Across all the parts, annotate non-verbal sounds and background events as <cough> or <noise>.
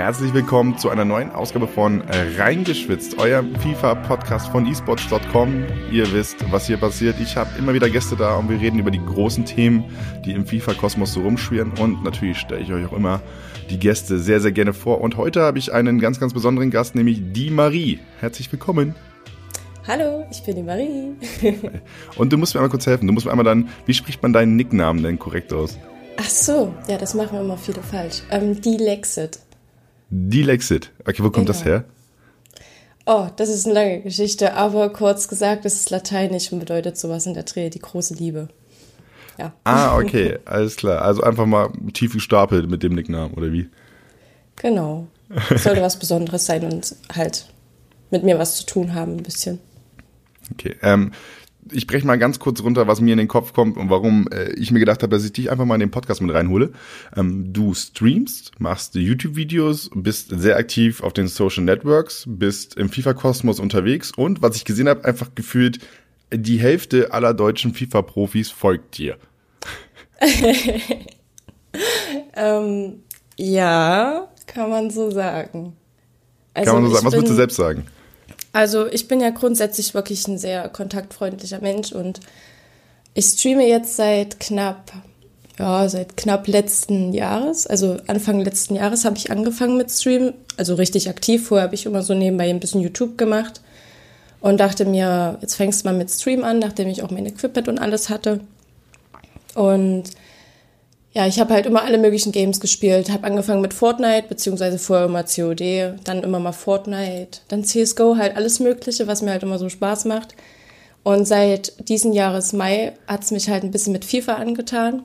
Herzlich willkommen zu einer neuen Ausgabe von Reingeschwitzt, euer FIFA-Podcast von esports.com. Ihr wisst, was hier passiert. Ich habe immer wieder Gäste da und wir reden über die großen Themen, die im FIFA-Kosmos so rumschwirren. Und natürlich stelle ich euch auch immer die Gäste sehr, sehr gerne vor. Und heute habe ich einen ganz, ganz besonderen Gast, nämlich die Marie. Herzlich willkommen. Hallo, ich bin die Marie. <laughs> und du musst mir einmal kurz helfen. Du musst mir einmal dann, wie spricht man deinen Nicknamen denn korrekt aus? Ach so, ja, das machen immer viele falsch. Ähm, die Lexit. Dilexit. Okay, wo kommt ja. das her? Oh, das ist eine lange Geschichte, aber kurz gesagt, es ist lateinisch und bedeutet sowas in der Dreh, die große Liebe. Ja. Ah, <laughs> okay, alles klar. Also einfach mal tief gestapelt mit dem Nicknamen, oder wie? Genau. <laughs> Sollte was Besonderes sein und halt mit mir was zu tun haben, ein bisschen. Okay. Ähm, ich breche mal ganz kurz runter, was mir in den Kopf kommt und warum äh, ich mir gedacht habe, dass ich dich einfach mal in den Podcast mit reinhole. Ähm, du streamst, machst YouTube-Videos, bist sehr aktiv auf den Social Networks, bist im FIFA-Kosmos unterwegs und was ich gesehen habe, einfach gefühlt, die Hälfte aller deutschen FIFA-Profis folgt dir. <laughs> ähm, ja, kann man so sagen. Also kann man so sagen. Was würdest du selbst sagen? Also ich bin ja grundsätzlich wirklich ein sehr kontaktfreundlicher Mensch und ich streame jetzt seit knapp, ja, seit knapp letzten Jahres, also Anfang letzten Jahres habe ich angefangen mit Stream, also richtig aktiv. Vorher habe ich immer so nebenbei ein bisschen YouTube gemacht und dachte mir, jetzt fängst du mal mit Stream an, nachdem ich auch mein Equipment und alles hatte. Und ja, ich habe halt immer alle möglichen Games gespielt. Habe angefangen mit Fortnite, beziehungsweise vorher immer COD, dann immer mal Fortnite, dann CSGO, halt alles Mögliche, was mir halt immer so Spaß macht. Und seit diesen Jahres Mai hat's mich halt ein bisschen mit FIFA angetan.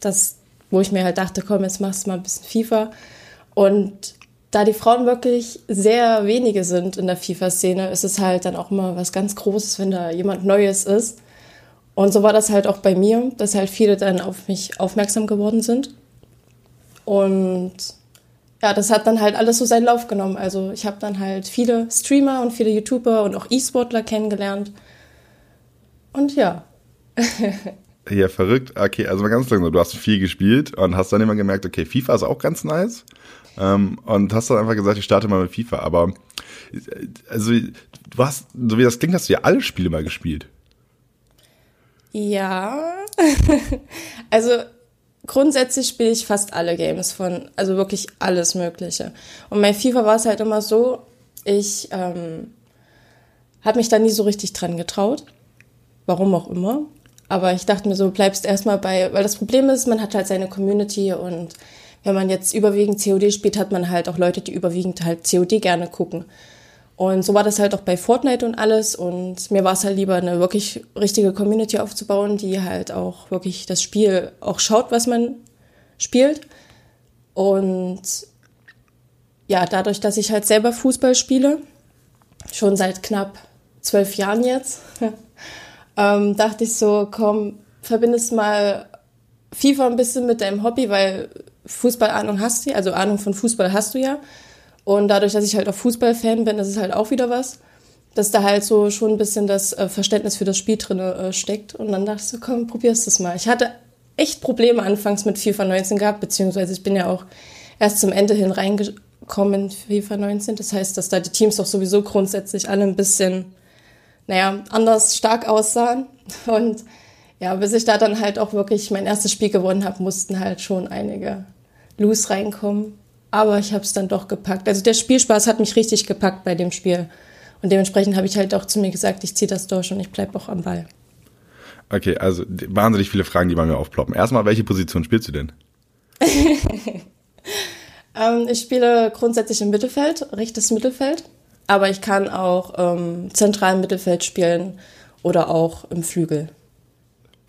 Das, wo ich mir halt dachte, komm, jetzt machst du mal ein bisschen FIFA. Und da die Frauen wirklich sehr wenige sind in der FIFA-Szene, ist es halt dann auch immer was ganz Großes, wenn da jemand Neues ist. Und so war das halt auch bei mir, dass halt viele dann auf mich aufmerksam geworden sind. Und ja, das hat dann halt alles so seinen Lauf genommen. Also ich habe dann halt viele Streamer und viele YouTuber und auch E-Sportler kennengelernt. Und ja. <laughs> ja, verrückt. Okay, also mal ganz langsam. Du hast viel gespielt und hast dann immer gemerkt, okay, FIFA ist auch ganz nice. Ähm, und hast dann einfach gesagt, ich starte mal mit FIFA. Aber also du hast, so wie das klingt, hast du ja alle Spiele mal gespielt. Ja, <laughs> also grundsätzlich spiele ich fast alle Games von, also wirklich alles Mögliche. Und bei FIFA war es halt immer so, ich ähm, habe mich da nie so richtig dran getraut. Warum auch immer. Aber ich dachte mir so, bleibst erstmal bei, weil das Problem ist, man hat halt seine Community und wenn man jetzt überwiegend COD spielt, hat man halt auch Leute, die überwiegend halt COD gerne gucken. Und so war das halt auch bei Fortnite und alles. Und mir war es halt lieber, eine wirklich richtige Community aufzubauen, die halt auch wirklich das Spiel auch schaut, was man spielt. Und ja, dadurch, dass ich halt selber Fußball spiele, schon seit knapp zwölf Jahren jetzt, <laughs> ähm, dachte ich so, komm, verbindest mal FIFA ein bisschen mit deinem Hobby, weil Fußballahnung hast du, also Ahnung von Fußball hast du ja. Und dadurch, dass ich halt auch Fußballfan bin, ist es halt auch wieder was, dass da halt so schon ein bisschen das äh, Verständnis für das Spiel drin äh, steckt. Und dann dachte ich so, komm, probierst es mal. Ich hatte echt Probleme anfangs mit FIFA 19 gehabt, beziehungsweise ich bin ja auch erst zum Ende hin reingekommen in FIFA 19. Das heißt, dass da die Teams doch sowieso grundsätzlich alle ein bisschen, naja, anders stark aussahen. <laughs> Und ja, bis ich da dann halt auch wirklich mein erstes Spiel gewonnen habe, mussten halt schon einige Loose reinkommen. Aber ich habe es dann doch gepackt. Also der Spielspaß hat mich richtig gepackt bei dem Spiel. Und dementsprechend habe ich halt auch zu mir gesagt, ich ziehe das durch und ich bleibe auch am Ball. Okay, also wahnsinnig viele Fragen, die bei mir aufploppen. Erstmal, welche Position spielst du denn? <laughs> ähm, ich spiele grundsätzlich im Mittelfeld, rechtes Mittelfeld. Aber ich kann auch ähm, zentralen Mittelfeld spielen oder auch im Flügel.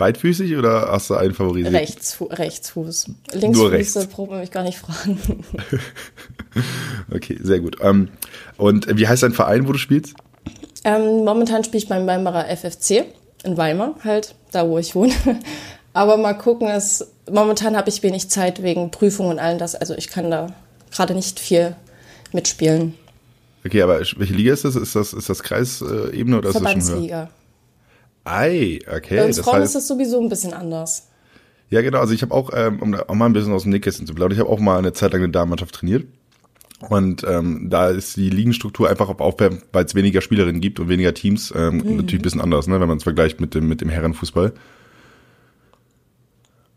Beidfüßig oder hast du einen favorisiert? Rechtsfu Rechtsfuß. Linksfüße braucht man mich gar nicht fragen. <laughs> okay, sehr gut. Ähm, und wie heißt dein Verein, wo du spielst? Ähm, momentan spiele ich beim Weimarer FFC in Weimar, halt, da wo ich wohne. <laughs> Aber mal gucken, es, momentan habe ich wenig Zeit wegen Prüfungen und allem das. Also ich kann da gerade nicht viel mitspielen. Okay, aber welche Liga ist das? Ist das, ist das Kreisebene oder ist das schon höher? Ei, okay. Bei uns das Frauen heißt, ist das sowieso ein bisschen anders. Ja, genau. Also ich habe auch, ähm, um auch mal ein bisschen aus dem Nähkästchen zu plaudern, ich habe auch mal eine Zeit lang eine Damenmannschaft trainiert. Und ähm, da ist die Ligenstruktur einfach auf Aufwärmen, weil es weniger Spielerinnen gibt und weniger Teams, ähm, mhm. natürlich ein bisschen anders, ne, wenn man es vergleicht mit dem, mit dem Herrenfußball.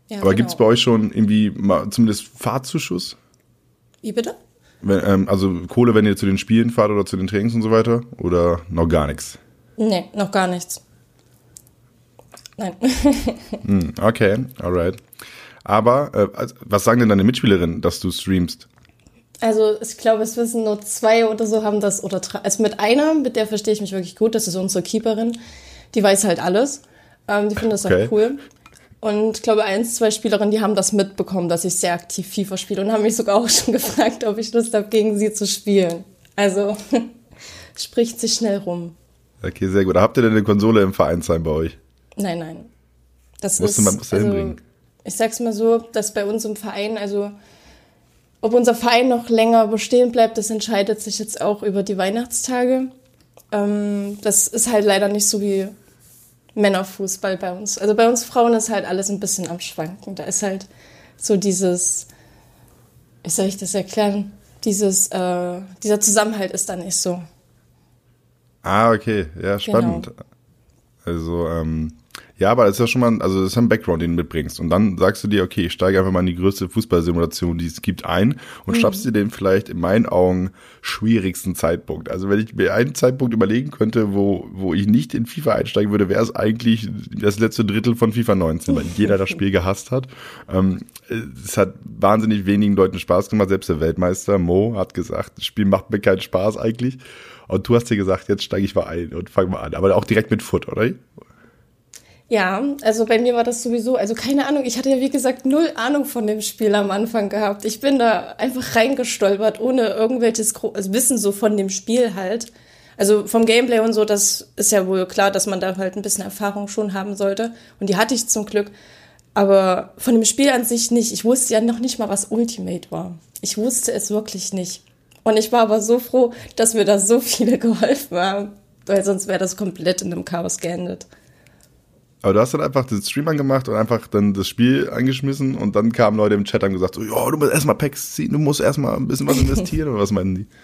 Ja, Aber genau. gibt es bei euch schon irgendwie mal zumindest Fahrtzuschuss? Wie bitte? Wenn, ähm, also Kohle, wenn ihr zu den Spielen fahrt oder zu den Trainings und so weiter? Oder noch gar nichts? Nee, noch gar nichts. Nein. hm, okay, alright. Aber äh, was sagen denn deine Mitspielerinnen, dass du streamst? Also ich glaube, es wissen nur zwei oder so haben das oder drei. Also mit einer, mit der verstehe ich mich wirklich gut, das ist unsere Keeperin. Die weiß halt alles. Ähm, die finden das okay. auch cool. Und ich glaube, eins, zwei Spielerinnen, die haben das mitbekommen, dass ich sehr aktiv FIFA spiele und haben mich sogar auch <laughs> schon gefragt, ob ich Lust habe, gegen sie zu spielen. Also <laughs> spricht sich schnell rum. Okay, sehr gut. Habt ihr denn eine Konsole im Vereinsheim bei euch? Nein, nein. Das musste ist, man musste also, hinbringen. Ich sag's mal so, dass bei uns im Verein, also ob unser Verein noch länger bestehen bleibt, das entscheidet sich jetzt auch über die Weihnachtstage. Ähm, das ist halt leider nicht so wie Männerfußball bei uns. Also bei uns Frauen ist halt alles ein bisschen am Schwanken. Da ist halt so dieses, wie soll ich das erklären? Dieses, äh, dieser Zusammenhalt ist da nicht so. Ah, okay, ja, spannend. Genau. Also, ähm, ja, aber das ist ja schon mal, also das ist ein Background, den du mitbringst. Und dann sagst du dir, okay, ich steige einfach mal in die größte Fußballsimulation, die es gibt, ein und mhm. schaffst dir den vielleicht in meinen Augen schwierigsten Zeitpunkt. Also wenn ich mir einen Zeitpunkt überlegen könnte, wo, wo ich nicht in FIFA einsteigen würde, wäre es eigentlich das letzte Drittel von FIFA 19, weil <laughs> jeder das Spiel gehasst hat. Ähm, es hat wahnsinnig wenigen Leuten Spaß gemacht, selbst der Weltmeister Mo hat gesagt, das Spiel macht mir keinen Spaß eigentlich. Und du hast dir gesagt, jetzt steige ich mal ein und fang mal an. Aber auch direkt mit Foot, oder? Ja, also bei mir war das sowieso, also keine Ahnung, ich hatte ja wie gesagt null Ahnung von dem Spiel am Anfang gehabt. Ich bin da einfach reingestolpert, ohne irgendwelches also Wissen so von dem Spiel halt. Also vom Gameplay und so, das ist ja wohl klar, dass man da halt ein bisschen Erfahrung schon haben sollte. Und die hatte ich zum Glück. Aber von dem Spiel an sich nicht. Ich wusste ja noch nicht mal, was Ultimate war. Ich wusste es wirklich nicht. Und ich war aber so froh, dass mir da so <laughs> viele geholfen haben, weil sonst wäre das komplett in einem Chaos geendet. Aber du hast dann einfach den Stream angemacht und einfach dann das Spiel angeschmissen und dann kamen Leute im Chat und gesagt, so, du musst erstmal Packs ziehen, du musst erstmal ein bisschen was investieren oder was meinen die? <laughs>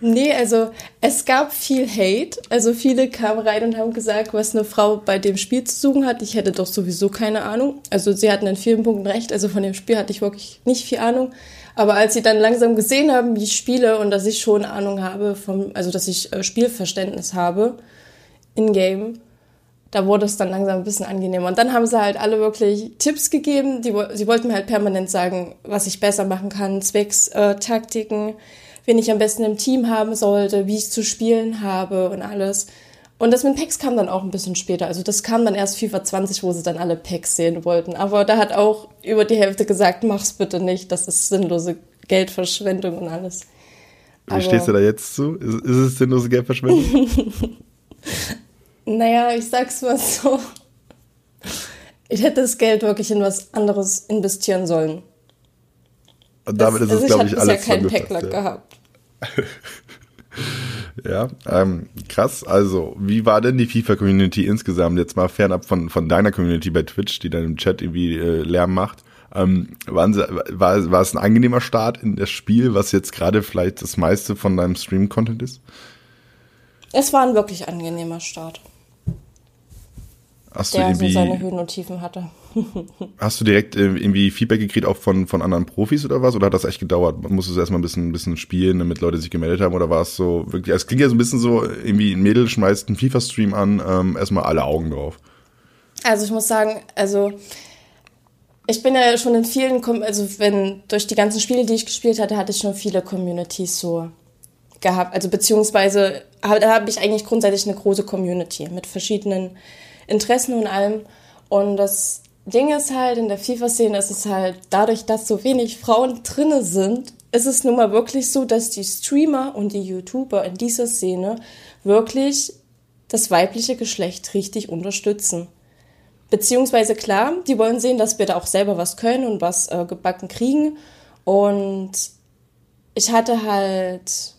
Nee, also es gab viel Hate. Also viele kamen rein und haben gesagt, was eine Frau bei dem Spiel zu suchen hat. Ich hätte doch sowieso keine Ahnung. Also sie hatten in vielen Punkten recht. Also von dem Spiel hatte ich wirklich nicht viel Ahnung. Aber als sie dann langsam gesehen haben, wie ich spiele und dass ich schon Ahnung habe, vom, also dass ich äh, Spielverständnis habe in-game, da wurde es dann langsam ein bisschen angenehmer. Und dann haben sie halt alle wirklich Tipps gegeben. Die, sie wollten mir halt permanent sagen, was ich besser machen kann, zwecks äh, Taktiken, wen ich am besten im Team haben sollte, wie ich zu spielen habe und alles. Und das mit Packs kam dann auch ein bisschen später. Also das kam dann erst FIFA 20, wo sie dann alle Packs sehen wollten. Aber da hat auch über die Hälfte gesagt, mach's bitte nicht, das ist sinnlose Geldverschwendung und alles. Wie stehst du da jetzt zu? Ist, ist es sinnlose Geldverschwendung? <laughs> Naja, ich sag's mal so. Ich hätte das Geld wirklich in was anderes investieren sollen. Und damit das, ist es, also glaube ich, alles. Ich habe ja keinen Packlack ja. gehabt. <laughs> ja, ähm, krass. Also, wie war denn die FIFA-Community insgesamt? Jetzt mal fernab von, von deiner Community bei Twitch, die dann im Chat irgendwie äh, Lärm macht. Ähm, waren sie, war, war es ein angenehmer Start in das Spiel, was jetzt gerade vielleicht das meiste von deinem Stream-Content ist? Es war ein wirklich angenehmer Start. Hast der so seine Höhen und Tiefen hatte. <laughs> hast du direkt äh, irgendwie Feedback gekriegt auch von, von anderen Profis oder was? Oder hat das echt gedauert? Musstest du erstmal ein bisschen, ein bisschen spielen, damit Leute sich gemeldet haben? Oder war es so wirklich, es klingt ja so ein bisschen so, irgendwie ein Mädel schmeißt einen FIFA-Stream an, ähm, erstmal alle Augen drauf. Also ich muss sagen, also ich bin ja schon in vielen, also wenn durch die ganzen Spiele, die ich gespielt hatte, hatte ich schon viele Communities so gehabt. Also beziehungsweise da habe ich eigentlich grundsätzlich eine große Community mit verschiedenen Interessen und allem. Und das Ding ist halt, in der FIFA-Szene ist es halt, dadurch, dass so wenig Frauen drinne sind, ist es nun mal wirklich so, dass die Streamer und die YouTuber in dieser Szene wirklich das weibliche Geschlecht richtig unterstützen. Beziehungsweise klar, die wollen sehen, dass wir da auch selber was können und was äh, gebacken kriegen. Und ich hatte halt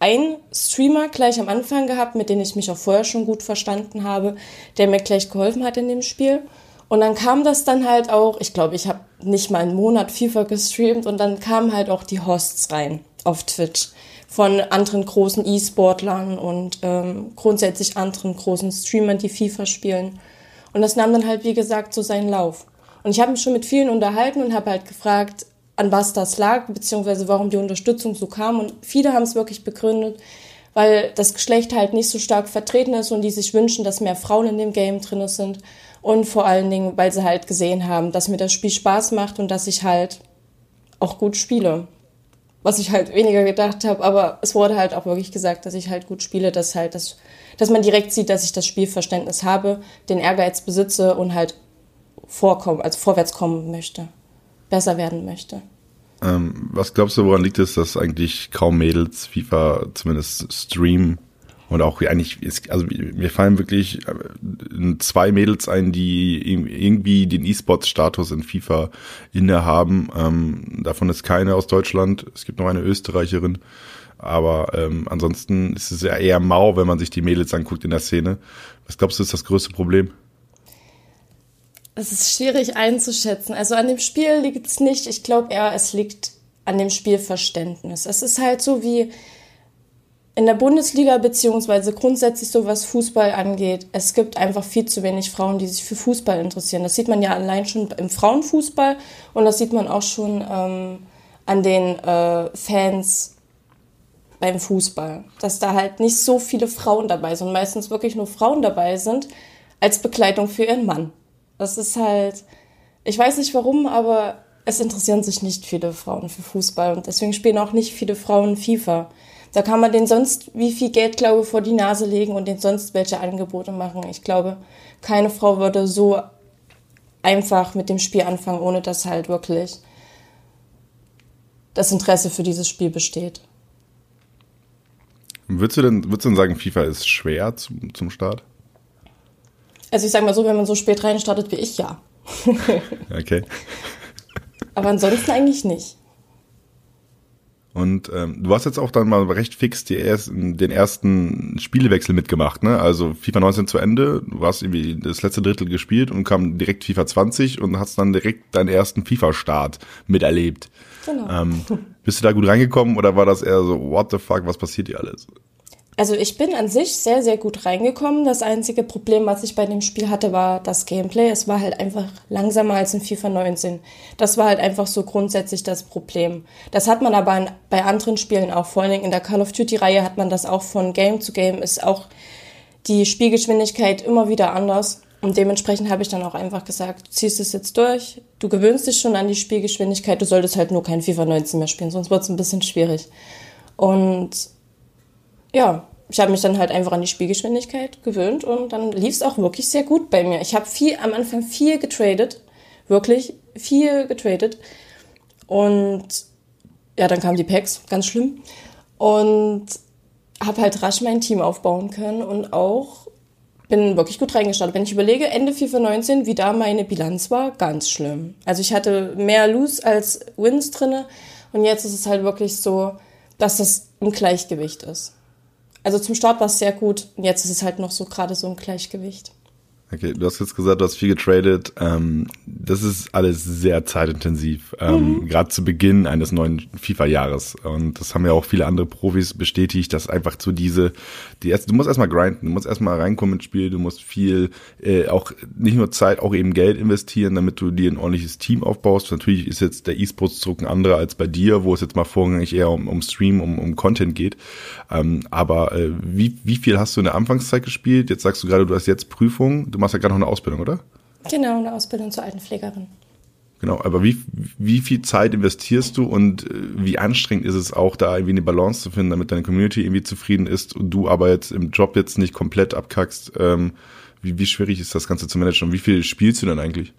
einen Streamer gleich am Anfang gehabt, mit dem ich mich auch vorher schon gut verstanden habe, der mir gleich geholfen hat in dem Spiel. Und dann kam das dann halt auch, ich glaube, ich habe nicht mal einen Monat FIFA gestreamt und dann kamen halt auch die Hosts rein. auf Twitch von anderen großen E-Sportlern und ähm, grundsätzlich anderen großen Streamern, die FIFA spielen. Und das nahm dann halt, wie gesagt, so seinen Lauf. Und ich habe mich schon mit vielen unterhalten und habe halt gefragt, an was das lag, beziehungsweise warum die Unterstützung so kam. Und viele haben es wirklich begründet, weil das Geschlecht halt nicht so stark vertreten ist und die sich wünschen, dass mehr Frauen in dem Game drin sind. Und vor allen Dingen, weil sie halt gesehen haben, dass mir das Spiel Spaß macht und dass ich halt auch gut spiele. Was ich halt weniger gedacht habe, aber es wurde halt auch wirklich gesagt, dass ich halt gut spiele, dass halt das, dass man direkt sieht, dass ich das Spielverständnis habe, den Ehrgeiz besitze und halt vorkommen, also vorwärts kommen möchte, besser werden möchte. Ähm, was glaubst du, woran liegt es, dass eigentlich kaum Mädels FIFA zumindest streamen? Und auch eigentlich, ist, also mir fallen wirklich äh, zwei Mädels ein, die irgendwie den E-Sports-Status in FIFA innehaben. Ähm, davon ist keine aus Deutschland. Es gibt noch eine Österreicherin. Aber ähm, ansonsten ist es ja eher mau, wenn man sich die Mädels anguckt in der Szene. Was glaubst du, ist das größte Problem? Es ist schwierig einzuschätzen. Also an dem Spiel liegt es nicht. Ich glaube eher, es liegt an dem Spielverständnis. Es ist halt so wie in der Bundesliga beziehungsweise grundsätzlich so was Fußball angeht. Es gibt einfach viel zu wenig Frauen, die sich für Fußball interessieren. Das sieht man ja allein schon im Frauenfußball und das sieht man auch schon ähm, an den äh, Fans beim Fußball, dass da halt nicht so viele Frauen dabei sind, meistens wirklich nur Frauen dabei sind als Begleitung für ihren Mann. Das ist halt, ich weiß nicht warum, aber es interessieren sich nicht viele Frauen für Fußball und deswegen spielen auch nicht viele Frauen FIFA. Da kann man den sonst wie viel Geld, glaube ich, vor die Nase legen und den sonst welche Angebote machen. Ich glaube, keine Frau würde so einfach mit dem Spiel anfangen, ohne dass halt wirklich das Interesse für dieses Spiel besteht. Würdest du denn, würdest du denn sagen, FIFA ist schwer zum, zum Start? Also ich sage mal so, wenn man so spät reinstartet wie ich, ja. <laughs> okay. Aber ansonsten eigentlich nicht. Und ähm, du hast jetzt auch dann mal recht fix die ersten, den ersten Spielewechsel mitgemacht, ne? Also FIFA 19 zu Ende, du hast irgendwie das letzte Drittel gespielt und kam direkt FIFA 20 und hast dann direkt deinen ersten FIFA-Start miterlebt. Genau. Ähm, bist du da gut reingekommen oder war das eher so, what the fuck, was passiert hier alles? Also ich bin an sich sehr, sehr gut reingekommen. Das einzige Problem, was ich bei dem Spiel hatte, war das Gameplay. Es war halt einfach langsamer als in FIFA 19. Das war halt einfach so grundsätzlich das Problem. Das hat man aber bei anderen Spielen auch. Vor allen Dingen in der Call of Duty-Reihe hat man das auch von Game zu Game. Ist auch die Spielgeschwindigkeit immer wieder anders. Und dementsprechend habe ich dann auch einfach gesagt, du ziehst es jetzt durch, du gewöhnst dich schon an die Spielgeschwindigkeit, du solltest halt nur kein FIFA 19 mehr spielen, sonst wird es ein bisschen schwierig. Und ja, ich habe mich dann halt einfach an die Spielgeschwindigkeit gewöhnt und dann lief es auch wirklich sehr gut bei mir. Ich habe viel am Anfang viel getradet, wirklich viel getradet und ja, dann kamen die Packs, ganz schlimm und habe halt rasch mein Team aufbauen können und auch bin wirklich gut reingestartet. Wenn ich überlege, Ende FIFA 19, wie da meine Bilanz war, ganz schlimm. Also ich hatte mehr Lose als Wins drinne und jetzt ist es halt wirklich so, dass das im Gleichgewicht ist. Also zum Start war es sehr gut und jetzt ist es halt noch so gerade so im Gleichgewicht. Okay, du hast jetzt gesagt, du hast viel getradet. Ähm, das ist alles sehr zeitintensiv, ähm, mhm. gerade zu Beginn eines neuen FIFA-Jahres. Und das haben ja auch viele andere Profis bestätigt, dass einfach zu diese, die erste, du musst erstmal grinden, du musst erstmal reinkommen ins Spiel, du musst viel, äh, auch nicht nur Zeit, auch eben Geld investieren, damit du dir ein ordentliches Team aufbaust. Natürlich ist jetzt der E-Sports-Druck ein anderer als bei dir, wo es jetzt mal vorrangig eher um, um Stream, um, um Content geht. Ähm, aber äh, wie, wie viel hast du in der Anfangszeit gespielt? Jetzt sagst du gerade, du hast jetzt Prüfungen du machst ja gerade noch eine Ausbildung, oder? Genau, eine Ausbildung zur Altenpflegerin. Genau, aber wie, wie viel Zeit investierst du und äh, wie anstrengend ist es auch, da irgendwie eine Balance zu finden, damit deine Community irgendwie zufrieden ist und du aber jetzt im Job jetzt nicht komplett abkackst? Ähm, wie, wie schwierig ist das Ganze zu managen und wie viel spielst du denn eigentlich?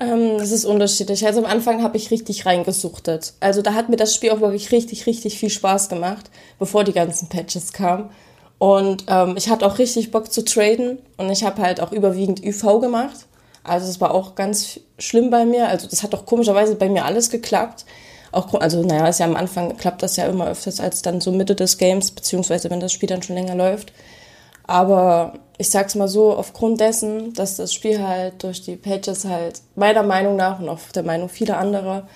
Ähm, das ist unterschiedlich. Also am Anfang habe ich richtig reingesuchtet. Also da hat mir das Spiel auch wirklich richtig, richtig viel Spaß gemacht, bevor die ganzen Patches kamen. Und ähm, ich hatte auch richtig Bock zu traden und ich habe halt auch überwiegend UV gemacht. Also das war auch ganz schlimm bei mir. Also das hat auch komischerweise bei mir alles geklappt. Auch, also naja, ist ja am Anfang klappt das ja immer öfters als dann so Mitte des Games, beziehungsweise wenn das Spiel dann schon länger läuft. Aber ich sag's mal so, aufgrund dessen, dass das Spiel halt durch die Pages halt meiner Meinung nach und auch der Meinung vieler anderer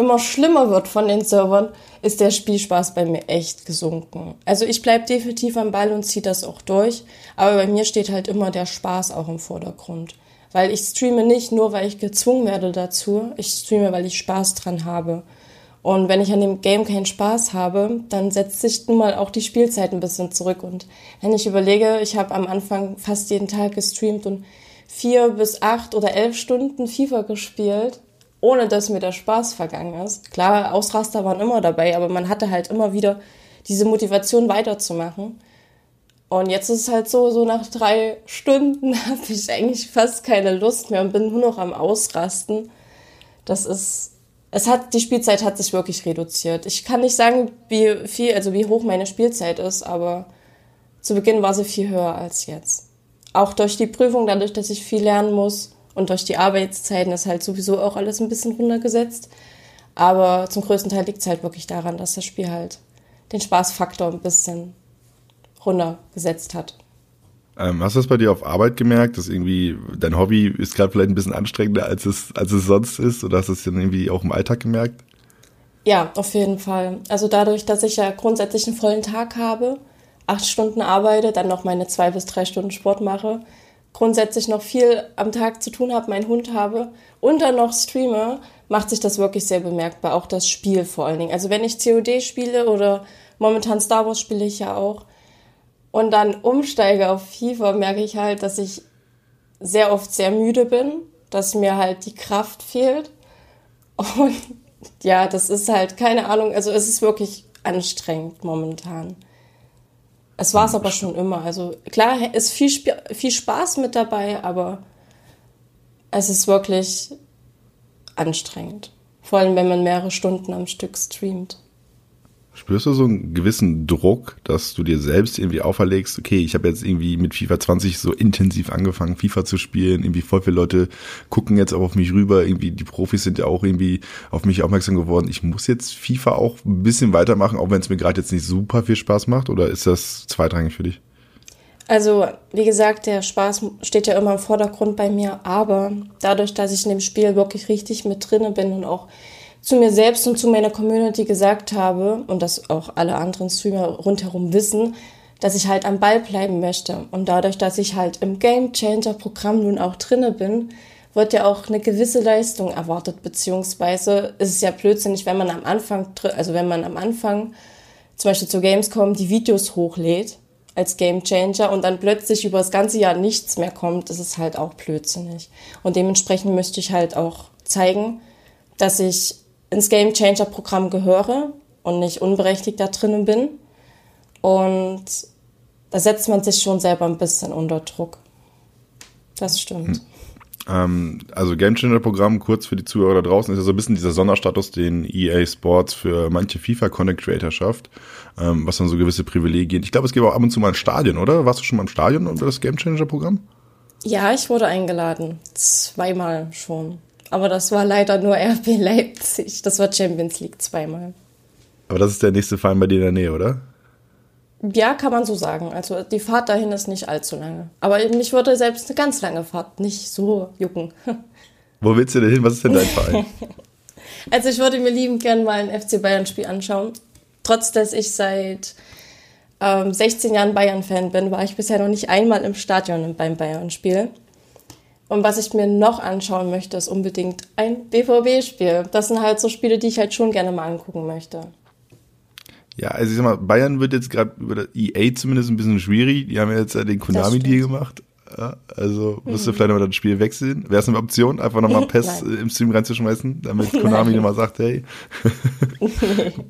immer schlimmer wird von den Servern, ist der Spielspaß bei mir echt gesunken. Also ich bleib definitiv am Ball und ziehe das auch durch, aber bei mir steht halt immer der Spaß auch im Vordergrund. Weil ich streame nicht nur, weil ich gezwungen werde dazu, ich streame, weil ich Spaß dran habe. Und wenn ich an dem Game keinen Spaß habe, dann setzt sich nun mal auch die Spielzeit ein bisschen zurück. Und wenn ich überlege, ich habe am Anfang fast jeden Tag gestreamt und vier bis acht oder elf Stunden FIFA gespielt, ohne dass mir der Spaß vergangen ist. Klar, Ausraster waren immer dabei, aber man hatte halt immer wieder diese Motivation weiterzumachen. Und jetzt ist es halt so, so nach drei Stunden <laughs> habe ich eigentlich fast keine Lust mehr und bin nur noch am Ausrasten. Das ist es hat, die Spielzeit hat sich wirklich reduziert. Ich kann nicht sagen, wie viel, also wie hoch meine Spielzeit ist, aber zu Beginn war sie viel höher als jetzt. Auch durch die Prüfung, dadurch, dass ich viel lernen muss und durch die Arbeitszeiten ist halt sowieso auch alles ein bisschen runtergesetzt. Aber zum größten Teil liegt es halt wirklich daran, dass das Spiel halt den Spaßfaktor ein bisschen runtergesetzt hat. Ähm, hast du das bei dir auf Arbeit gemerkt, dass irgendwie dein Hobby ist gerade vielleicht ein bisschen anstrengender, als es, als es sonst ist? Oder hast du es dann irgendwie auch im Alltag gemerkt? Ja, auf jeden Fall. Also dadurch, dass ich ja grundsätzlich einen vollen Tag habe, acht Stunden arbeite, dann noch meine zwei bis drei Stunden Sport mache, grundsätzlich noch viel am Tag zu tun habe, meinen Hund habe und dann noch streame, macht sich das wirklich sehr bemerkbar. Auch das Spiel vor allen Dingen. Also wenn ich COD spiele oder momentan Star Wars spiele ich ja auch, und dann umsteige auf FIFA, merke ich halt, dass ich sehr oft sehr müde bin, dass mir halt die Kraft fehlt. Und <laughs> ja, das ist halt keine Ahnung, also es ist wirklich anstrengend momentan. Es war es aber schon immer. Also klar ist viel, viel Spaß mit dabei, aber es ist wirklich anstrengend. Vor allem, wenn man mehrere Stunden am Stück streamt. Spürst du so einen gewissen Druck, dass du dir selbst irgendwie auferlegst, okay, ich habe jetzt irgendwie mit FIFA 20 so intensiv angefangen, FIFA zu spielen, irgendwie voll viele Leute gucken jetzt auch auf mich rüber, irgendwie die Profis sind ja auch irgendwie auf mich aufmerksam geworden. Ich muss jetzt FIFA auch ein bisschen weitermachen, auch wenn es mir gerade jetzt nicht super viel Spaß macht, oder ist das zweitrangig für dich? Also, wie gesagt, der Spaß steht ja immer im Vordergrund bei mir, aber dadurch, dass ich in dem Spiel wirklich richtig mit drinne bin und auch zu mir selbst und zu meiner Community gesagt habe und das auch alle anderen Streamer rundherum wissen, dass ich halt am Ball bleiben möchte. Und dadurch, dass ich halt im Game Changer Programm nun auch drinne bin, wird ja auch eine gewisse Leistung erwartet, beziehungsweise ist es ja blödsinnig, wenn man am Anfang, also wenn man am Anfang zum Beispiel zu Gamescom die Videos hochlädt als Game Changer und dann plötzlich über das ganze Jahr nichts mehr kommt, ist halt auch blödsinnig. Und dementsprechend möchte ich halt auch zeigen, dass ich ins Game Changer Programm gehöre und nicht unberechtigt da drinnen bin. Und da setzt man sich schon selber ein bisschen unter Druck. Das stimmt. Hm. Ähm, also Game Changer Programm, kurz für die Zuhörer da draußen, ist ja so ein bisschen dieser Sonderstatus, den EA Sports für manche FIFA Connect Creator schafft, ähm, was dann so gewisse Privilegien. Ich glaube, es gibt auch ab und zu mal ein Stadion, oder? Warst du schon mal im Stadion unter das Game Changer Programm? Ja, ich wurde eingeladen. Zweimal schon. Aber das war leider nur <laughs> RB Leipzig. Das war Champions League zweimal. Aber das ist der nächste Verein bei dir in der Nähe, oder? Ja, kann man so sagen. Also die Fahrt dahin ist nicht allzu lange. Aber mich würde selbst eine ganz lange Fahrt nicht so jucken. <laughs> Wo willst du denn hin? Was ist denn dein Verein? <laughs> also ich würde mir lieben gern mal ein FC Bayern-Spiel anschauen. Trotz dass ich seit ähm, 16 Jahren Bayern-Fan bin, war ich bisher noch nicht einmal im Stadion beim Bayern-Spiel. Und was ich mir noch anschauen möchte, ist unbedingt ein BVB-Spiel. Das sind halt so Spiele, die ich halt schon gerne mal angucken möchte. Ja, also ich sag mal, Bayern wird jetzt gerade über EA zumindest ein bisschen schwierig. Die haben ja jetzt den Konami-Deal gemacht. Also musst du mhm. vielleicht nochmal das Spiel wechseln. Wäre es eine Option, einfach nochmal <laughs> PES im Stream reinzuschmeißen, damit <laughs> Konami nochmal sagt, hey. <laughs>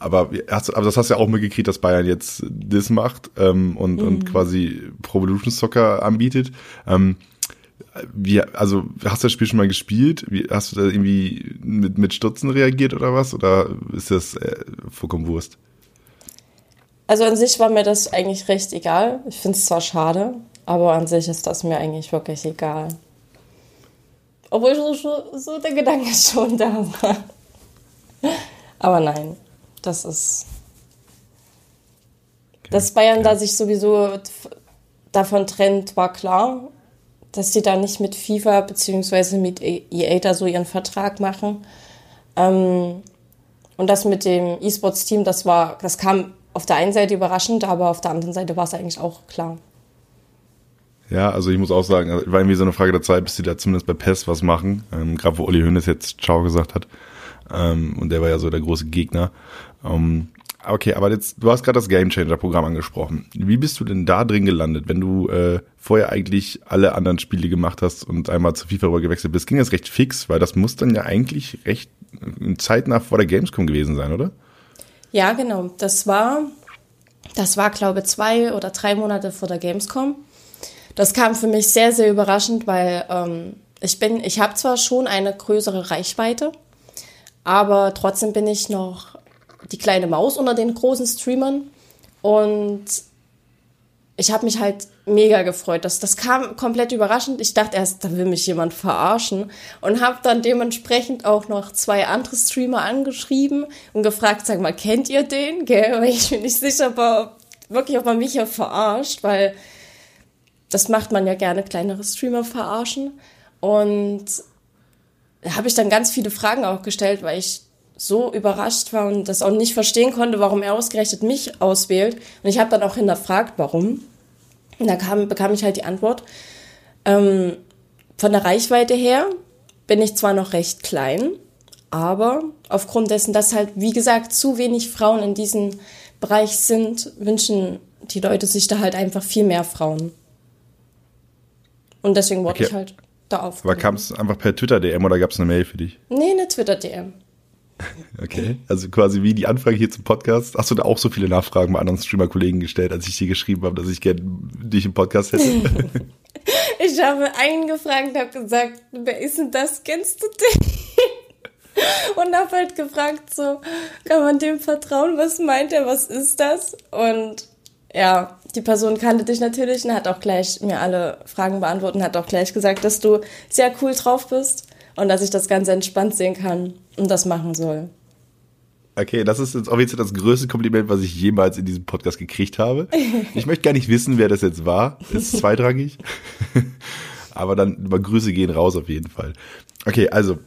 Aber, hast, aber das hast du ja auch mitgekriegt, dass Bayern jetzt das macht ähm, und, mhm. und quasi Pro Evolution Soccer anbietet. Ähm, wie, also hast du das Spiel schon mal gespielt? Wie, hast du da irgendwie mit, mit Stutzen reagiert oder was? Oder ist das äh, vollkommen Wurst? Also an sich war mir das eigentlich recht egal. Ich finde es zwar schade, aber an sich ist das mir eigentlich wirklich egal. Obwohl so, so der Gedanke <laughs> schon da war. Aber nein. Das ist. Dass Bayern da sich sowieso davon trennt, war klar. dass die da nicht mit FIFA beziehungsweise mit EA da so ihren Vertrag machen. Ähm, und das mit dem E-Sports-Team, das war, das kam auf der einen Seite überraschend, aber auf der anderen Seite war es eigentlich auch klar. Ja, also ich muss auch sagen, also war irgendwie so eine Frage der Zeit, bis die da zumindest bei PES was machen. Ähm, Gerade wo Uli Hoeneß jetzt Ciao gesagt hat. Ähm, und der war ja so der große Gegner. Ähm, okay, aber jetzt, du hast gerade das Game Changer Programm angesprochen. Wie bist du denn da drin gelandet, wenn du äh, vorher eigentlich alle anderen Spiele gemacht hast und einmal zu FIFA gewechselt bist? Ging das recht fix, weil das muss dann ja eigentlich recht äh, zeitnah vor der Gamescom gewesen sein, oder? Ja, genau. Das war, das war, glaube ich, zwei oder drei Monate vor der Gamescom. Das kam für mich sehr, sehr überraschend, weil ähm, ich bin, ich habe zwar schon eine größere Reichweite, aber trotzdem bin ich noch die kleine Maus unter den großen Streamern und ich habe mich halt mega gefreut. Das, das kam komplett überraschend. Ich dachte erst, da will mich jemand verarschen und habe dann dementsprechend auch noch zwei andere Streamer angeschrieben und gefragt, sag mal, kennt ihr den? Gell? <laughs> Weil ich bin nicht sicher, aber wirklich, ob man mich ja verarscht, weil das macht man ja gerne, kleinere Streamer verarschen. Und habe ich dann ganz viele Fragen auch gestellt, weil ich so überrascht war und das auch nicht verstehen konnte, warum er ausgerechnet mich auswählt. Und ich habe dann auch hinterfragt, warum. Und da kam, bekam ich halt die Antwort. Ähm, von der Reichweite her bin ich zwar noch recht klein, aber aufgrund dessen, dass halt, wie gesagt, zu wenig Frauen in diesem Bereich sind, wünschen die Leute sich da halt einfach viel mehr Frauen. Und deswegen wurde okay. ich halt da auf. Aber kam es einfach per Twitter-DM oder gab es eine Mail für dich? Nee, eine Twitter-DM. <laughs> Okay, also quasi wie die Anfrage hier zum Podcast. Hast du da auch so viele Nachfragen bei anderen Streamer-Kollegen gestellt, als ich dir geschrieben habe, dass ich gerne dich im Podcast hätte? <laughs> ich habe einen gefragt und habe gesagt, wer ist denn das? Kennst du den? <laughs> und habe halt gefragt, so, kann man dem vertrauen? Was meint er? Was ist das? Und ja, die Person kannte dich natürlich und hat auch gleich mir alle Fragen beantwortet und hat auch gleich gesagt, dass du sehr cool drauf bist und dass ich das Ganze entspannt sehen kann und das machen soll. Okay, das ist jetzt offiziell das größte Kompliment, was ich jemals in diesem Podcast gekriegt habe. <laughs> Ich möchte gar nicht wissen, wer das jetzt war. Ist zweitrangig. <laughs> Aber dann, über Grüße gehen raus auf jeden Fall. Okay, also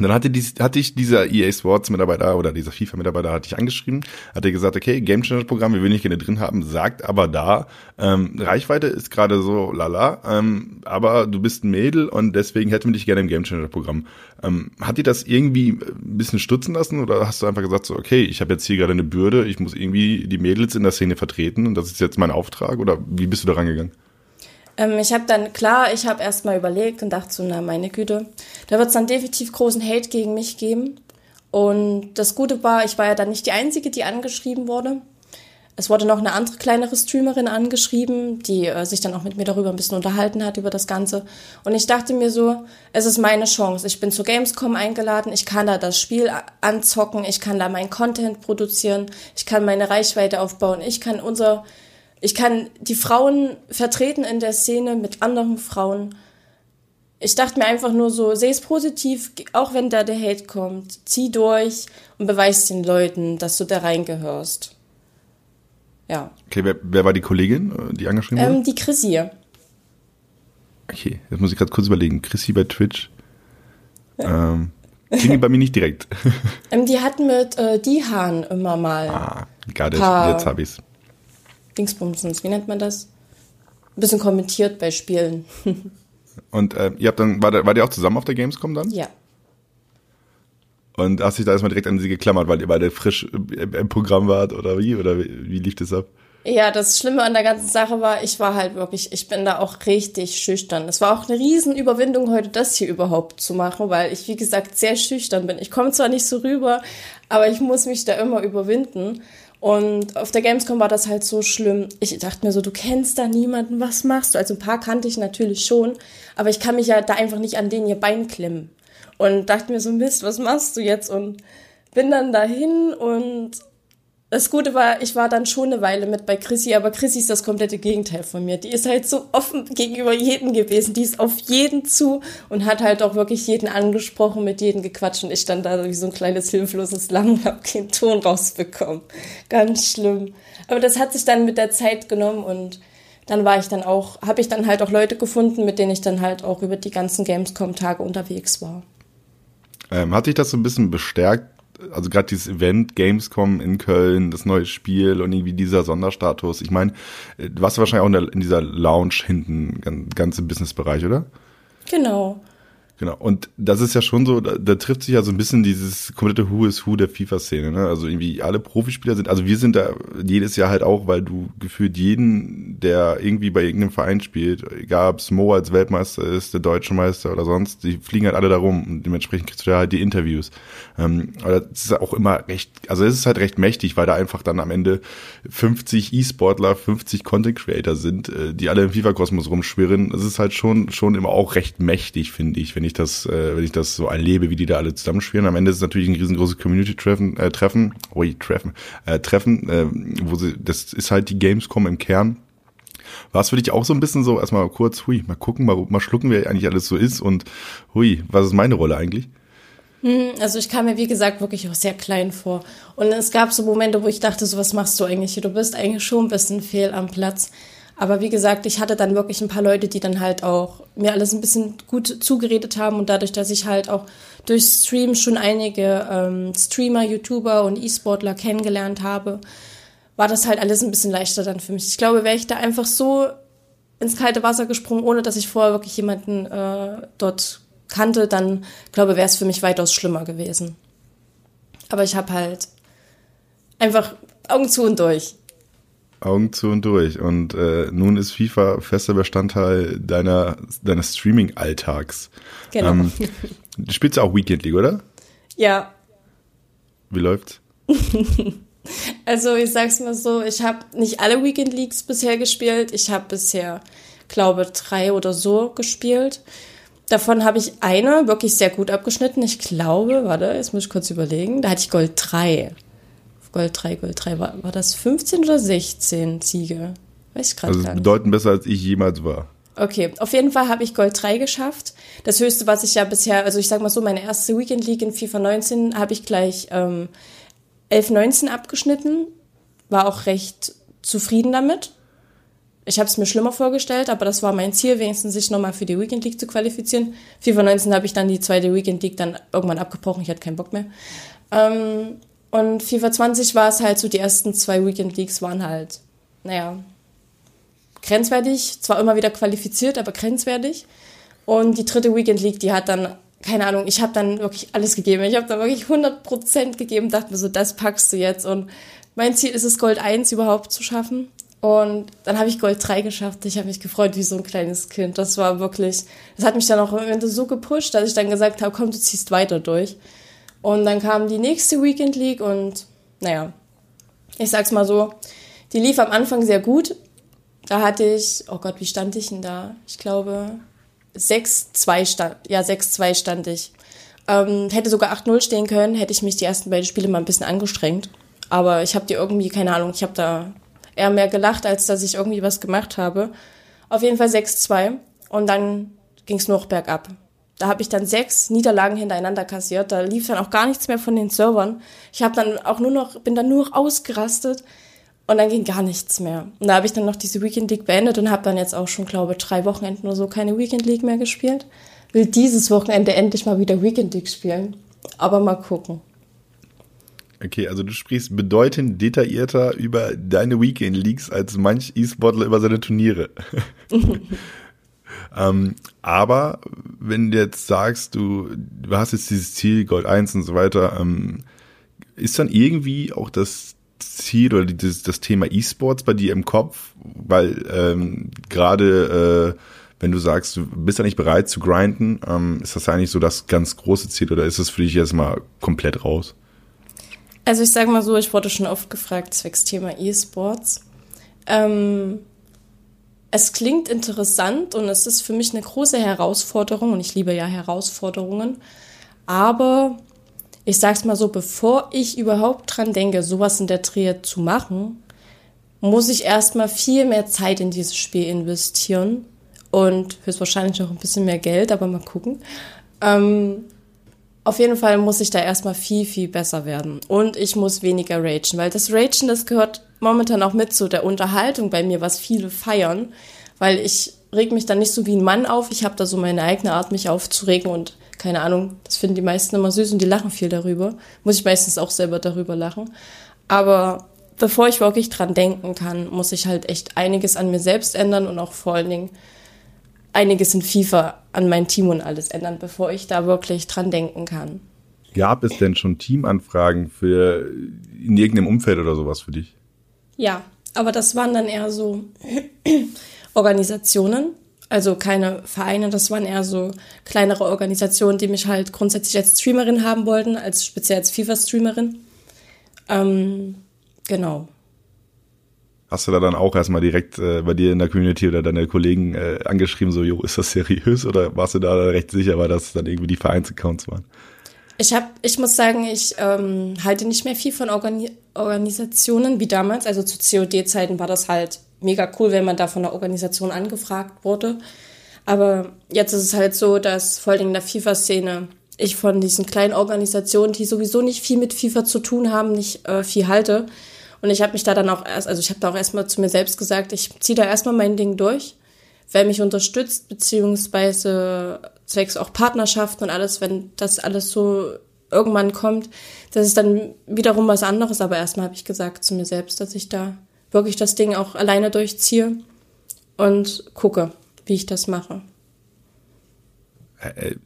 und dann hatte, dies, hatte ich dieser EA Sports Mitarbeiter oder dieser FIFA Mitarbeiter hatte ich angeschrieben, hat er gesagt, okay, Game Challenge Programm, wir würden nicht gerne drin haben, sagt aber da, ähm, Reichweite ist gerade so lala, ähm, aber du bist ein Mädel und deswegen hätten wir dich gerne im Game Challenge Programm. Ähm, hat dir das irgendwie ein bisschen stutzen lassen oder hast du einfach gesagt so, okay, ich habe jetzt hier gerade eine Bürde, ich muss irgendwie die Mädels in der Szene vertreten und das ist jetzt mein Auftrag oder wie bist du da rangegangen? Ähm, ich habe dann, klar, ich habe erst mal überlegt und dachte so, na meine Güte, da wird es dann definitiv großen Hate gegen mich geben. Und das Gute war, ich war ja dann nicht die Einzige, die angeschrieben wurde. Es wurde noch eine andere kleinere Streamerin angeschrieben, die äh, sich dann auch mit mir darüber ein bisschen unterhalten hat, über das Ganze. Und ich dachte mir so, es ist meine Chance. Ich bin zu Gamescom eingeladen, ich kann da das Spiel anzocken, ich kann da mein Content produzieren, ich kann meine Reichweite aufbauen, ich kann unser ich kann die Frauen vertreten in der Szene mit anderen Frauen. Ich dachte mir einfach nur so, seh es positiv, auch wenn da der Hate kommt. Zieh durch und beweis den Leuten, dass du da reingehörst. Ja. Okay, wer, wer war die Kollegin, die angeschrieben wurde? Ähm, die Chrissy. Okay, jetzt muss ich gerade kurz überlegen. Chrissy bei Twitch. ähm, klingelt bei mir nicht direkt. <laughs> ähm, die hat mit äh, Dihan immer mal. Ah, it. Jetzt hab ich's. Dingsbumsens, wie nennt man das? Ein bisschen kommentiert bei Spielen. <laughs> Und äh, ihr habt dann, war, der, war ihr auch zusammen auf der Gamescom dann? Ja. Und hast dich da erstmal direkt an sie geklammert, weil ihr beide frisch im, im Programm wart oder wie? Oder wie, wie lief das ab? Ja, das Schlimme an der ganzen Sache war, ich war halt wirklich, ich bin da auch richtig schüchtern. Es war auch eine Riesenüberwindung, heute das hier überhaupt zu machen, weil ich, wie gesagt, sehr schüchtern bin. Ich komme zwar nicht so rüber, aber ich muss mich da immer überwinden. Und auf der Gamescom war das halt so schlimm. Ich dachte mir so, du kennst da niemanden, was machst du? Also ein paar kannte ich natürlich schon, aber ich kann mich ja da einfach nicht an denen ihr Bein klemmen. Und dachte mir so, Mist, was machst du jetzt? Und bin dann dahin und das Gute war, ich war dann schon eine Weile mit bei Chrissy, aber Chrissy ist das komplette Gegenteil von mir. Die ist halt so offen gegenüber jedem gewesen. Die ist auf jeden zu und hat halt auch wirklich jeden angesprochen, mit jedem gequatscht. Und ich stand da wie so ein kleines hilfloses Lamm und hab keinen Ton rausbekommen. Ganz schlimm. Aber das hat sich dann mit der Zeit genommen und dann war ich dann auch, habe ich dann halt auch Leute gefunden, mit denen ich dann halt auch über die ganzen Gamescom-Tage unterwegs war. Ähm, hat sich das so ein bisschen bestärkt? Also gerade dieses Event Gamescom in Köln, das neue Spiel und irgendwie dieser Sonderstatus. Ich meine, äh, du warst wahrscheinlich auch in, der, in dieser Lounge hinten, ganz im Businessbereich, oder? Genau. Genau. Und das ist ja schon so, da, da trifft sich ja so ein bisschen dieses komplette Who is Who der FIFA-Szene. Ne? Also irgendwie alle Profispieler sind, also wir sind da jedes Jahr halt auch, weil du gefühlt jeden, der irgendwie bei irgendeinem Verein spielt, egal ob Mo als Weltmeister ist, der deutsche Meister oder sonst, die fliegen halt alle da rum und dementsprechend kriegst du da halt die Interviews. Ähm, aber das ist auch immer recht, also es ist halt recht mächtig, weil da einfach dann am Ende 50 E-Sportler, 50 Content Creator sind, äh, die alle im FIFA-Kosmos rumschwirren. Das ist halt schon, schon immer auch recht mächtig, finde ich, wenn ich ich das, äh, wenn ich das so erlebe, wie die da alle zusammenspielen. Am Ende ist es natürlich ein riesengroßes Community-Treffen, äh, Treffen, ui, Treffen, äh, Treffen, äh, wo sie, das ist halt die Gamescom im Kern. War es für dich auch so ein bisschen so, erstmal kurz, hui, mal gucken, mal, mal schlucken, wer eigentlich alles so ist und hui, was ist meine Rolle eigentlich? Hm, also ich kam mir, wie gesagt, wirklich auch sehr klein vor. Und es gab so Momente, wo ich dachte, so was machst du eigentlich hier? Du bist eigentlich schon ein bisschen fehl am Platz. Aber wie gesagt, ich hatte dann wirklich ein paar Leute, die dann halt auch mir alles ein bisschen gut zugeredet haben und dadurch, dass ich halt auch durch Stream schon einige ähm, Streamer, YouTuber und E-Sportler kennengelernt habe, war das halt alles ein bisschen leichter dann für mich. Ich glaube, wäre ich da einfach so ins kalte Wasser gesprungen, ohne dass ich vorher wirklich jemanden äh, dort kannte, dann glaube wäre es für mich weitaus schlimmer gewesen. Aber ich habe halt einfach Augen zu und durch. Augen zu und durch. Und äh, nun ist FIFA fester Bestandteil deiner, deines Streaming-Alltags. Genau. Ähm, du spielst auch Weekend League, oder? Ja. Wie läuft's? <laughs> also ich sag's mal so, ich habe nicht alle Weekend Leagues bisher gespielt. Ich habe bisher, glaube drei oder so gespielt. Davon habe ich eine wirklich sehr gut abgeschnitten. Ich glaube, warte, jetzt muss ich kurz überlegen. Da hatte ich Gold 3. Gold 3, Gold 3. War, war das 15 oder 16 Siege? Weiß ich gerade also gar nicht. bedeutend besser, als ich jemals war. Okay, auf jeden Fall habe ich Gold 3 geschafft. Das höchste, was ich ja bisher, also ich sag mal so, meine erste Weekend League in FIFA 19 habe ich gleich ähm, 11, 19 abgeschnitten. War auch recht zufrieden damit. Ich habe es mir schlimmer vorgestellt, aber das war mein Ziel, wenigstens sich nochmal für die Weekend League zu qualifizieren. FIFA 19 habe ich dann die zweite Weekend League dann irgendwann abgebrochen, ich hatte keinen Bock mehr. Ähm, und FIFA 20 war es halt so, die ersten zwei Weekend Leagues waren halt, naja, grenzwertig. Zwar immer wieder qualifiziert, aber grenzwertig. Und die dritte Weekend League, die hat dann, keine Ahnung, ich habe dann wirklich alles gegeben. Ich habe dann wirklich 100% gegeben, dachte mir so, das packst du jetzt. Und mein Ziel ist es, Gold 1 überhaupt zu schaffen. Und dann habe ich Gold 3 geschafft. Ich habe mich gefreut wie so ein kleines Kind. Das war wirklich, das hat mich dann auch am Ende so gepusht, dass ich dann gesagt habe, komm, du ziehst weiter durch. Und dann kam die nächste Weekend League und naja, ich sag's mal so, die lief am Anfang sehr gut. Da hatte ich, oh Gott, wie stand ich denn da? Ich glaube 6-2 stand, ja 6-2 stand ich. Ähm, hätte sogar 8-0 stehen können, hätte ich mich die ersten beiden Spiele mal ein bisschen angestrengt. Aber ich habe die irgendwie, keine Ahnung, ich habe da eher mehr gelacht, als dass ich irgendwie was gemacht habe. Auf jeden Fall 6-2 und dann ging's nur noch bergab. Da habe ich dann sechs Niederlagen hintereinander kassiert. Da lief dann auch gar nichts mehr von den Servern. Ich habe dann auch nur noch, bin dann nur noch ausgerastet und dann ging gar nichts mehr. Und da habe ich dann noch diese Weekend League beendet und habe dann jetzt auch schon, glaube drei Wochenenden oder so keine Weekend League mehr gespielt. Will dieses Wochenende endlich mal wieder Weekend League spielen. Aber mal gucken. Okay, also du sprichst bedeutend detaillierter über deine Weekend Leagues als manch E-Sportler über seine Turniere. <laughs> Ähm, aber wenn du jetzt sagst, du, du hast jetzt dieses Ziel, Gold 1 und so weiter, ähm, ist dann irgendwie auch das Ziel oder dieses, das Thema E-Sports bei dir im Kopf? Weil ähm, gerade äh, wenn du sagst, du bist ja nicht bereit zu grinden, ähm, ist das eigentlich so das ganz große Ziel oder ist das für dich jetzt mal komplett raus? Also ich sage mal so, ich wurde schon oft gefragt, zwecks Thema E-Sports. Ähm, es klingt interessant und es ist für mich eine große Herausforderung und ich liebe ja Herausforderungen. Aber ich sag's mal so, bevor ich überhaupt dran denke, sowas in der Dreh zu machen, muss ich erstmal viel mehr Zeit in dieses Spiel investieren und höchstwahrscheinlich auch ein bisschen mehr Geld, aber mal gucken. Ähm, auf jeden Fall muss ich da erstmal viel, viel besser werden. Und ich muss weniger ragen, weil das Ragen, das gehört momentan auch mit so der Unterhaltung bei mir, was viele feiern, weil ich reg mich dann nicht so wie ein Mann auf. Ich habe da so meine eigene Art, mich aufzuregen und keine Ahnung, das finden die meisten immer süß und die lachen viel darüber. Muss ich meistens auch selber darüber lachen. Aber bevor ich wirklich dran denken kann, muss ich halt echt einiges an mir selbst ändern und auch vor allen Dingen einiges in FIFA an mein Team und alles ändern, bevor ich da wirklich dran denken kann. Gab es denn schon Teamanfragen für in irgendeinem Umfeld oder sowas für dich? Ja, aber das waren dann eher so <clears throat> Organisationen, also keine Vereine, das waren eher so kleinere Organisationen, die mich halt grundsätzlich als Streamerin haben wollten, als speziell als FIFA-Streamerin. Ähm, genau. Hast du da dann auch erstmal direkt äh, bei dir in der Community oder deine Kollegen äh, angeschrieben, so, jo, ist das seriös? Oder warst du da recht sicher, weil das dann irgendwie die Vereinsaccounts waren? Ich habe, ich muss sagen, ich ähm, halte nicht mehr viel von Organi Organisationen wie damals. Also zu COD-Zeiten war das halt mega cool, wenn man da von einer Organisation angefragt wurde. Aber jetzt ist es halt so, dass vor allem in der FIFA-Szene ich von diesen kleinen Organisationen, die sowieso nicht viel mit FIFA zu tun haben, nicht äh, viel halte. Und ich habe mich da dann auch erst, also ich habe da auch erstmal zu mir selbst gesagt, ich ziehe da erstmal mein Ding durch. Wer mich unterstützt, beziehungsweise zwecks auch Partnerschaften und alles, wenn das alles so irgendwann kommt, das ist dann wiederum was anderes. Aber erstmal habe ich gesagt zu mir selbst, dass ich da wirklich das Ding auch alleine durchziehe und gucke, wie ich das mache.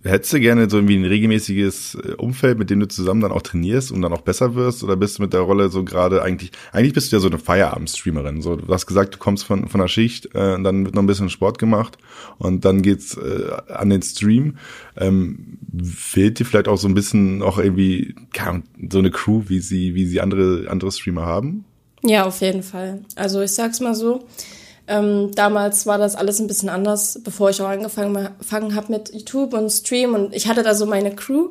Hättest du gerne so irgendwie ein regelmäßiges äh, Umfeld, mit dem du zusammen dann auch trainierst und dann auch besser wirst? Oder bist du mit der Rolle so gerade eigentlich, eigentlich bist du ja so eine Feierabend-Streamerin. So, du hast gesagt, du kommst von, von der Schicht, äh, dann wird noch ein bisschen Sport gemacht und dann geht's äh, an den Stream. Ähm, fehlt dir vielleicht auch so ein bisschen auch irgendwie so eine Crew, wie sie, wie sie andere, andere Streamer haben? Ja, auf jeden Fall. Also ich sag's mal so, ähm, damals war das alles ein bisschen anders, bevor ich auch angefangen habe mit YouTube und Stream. Und ich hatte da so meine Crew.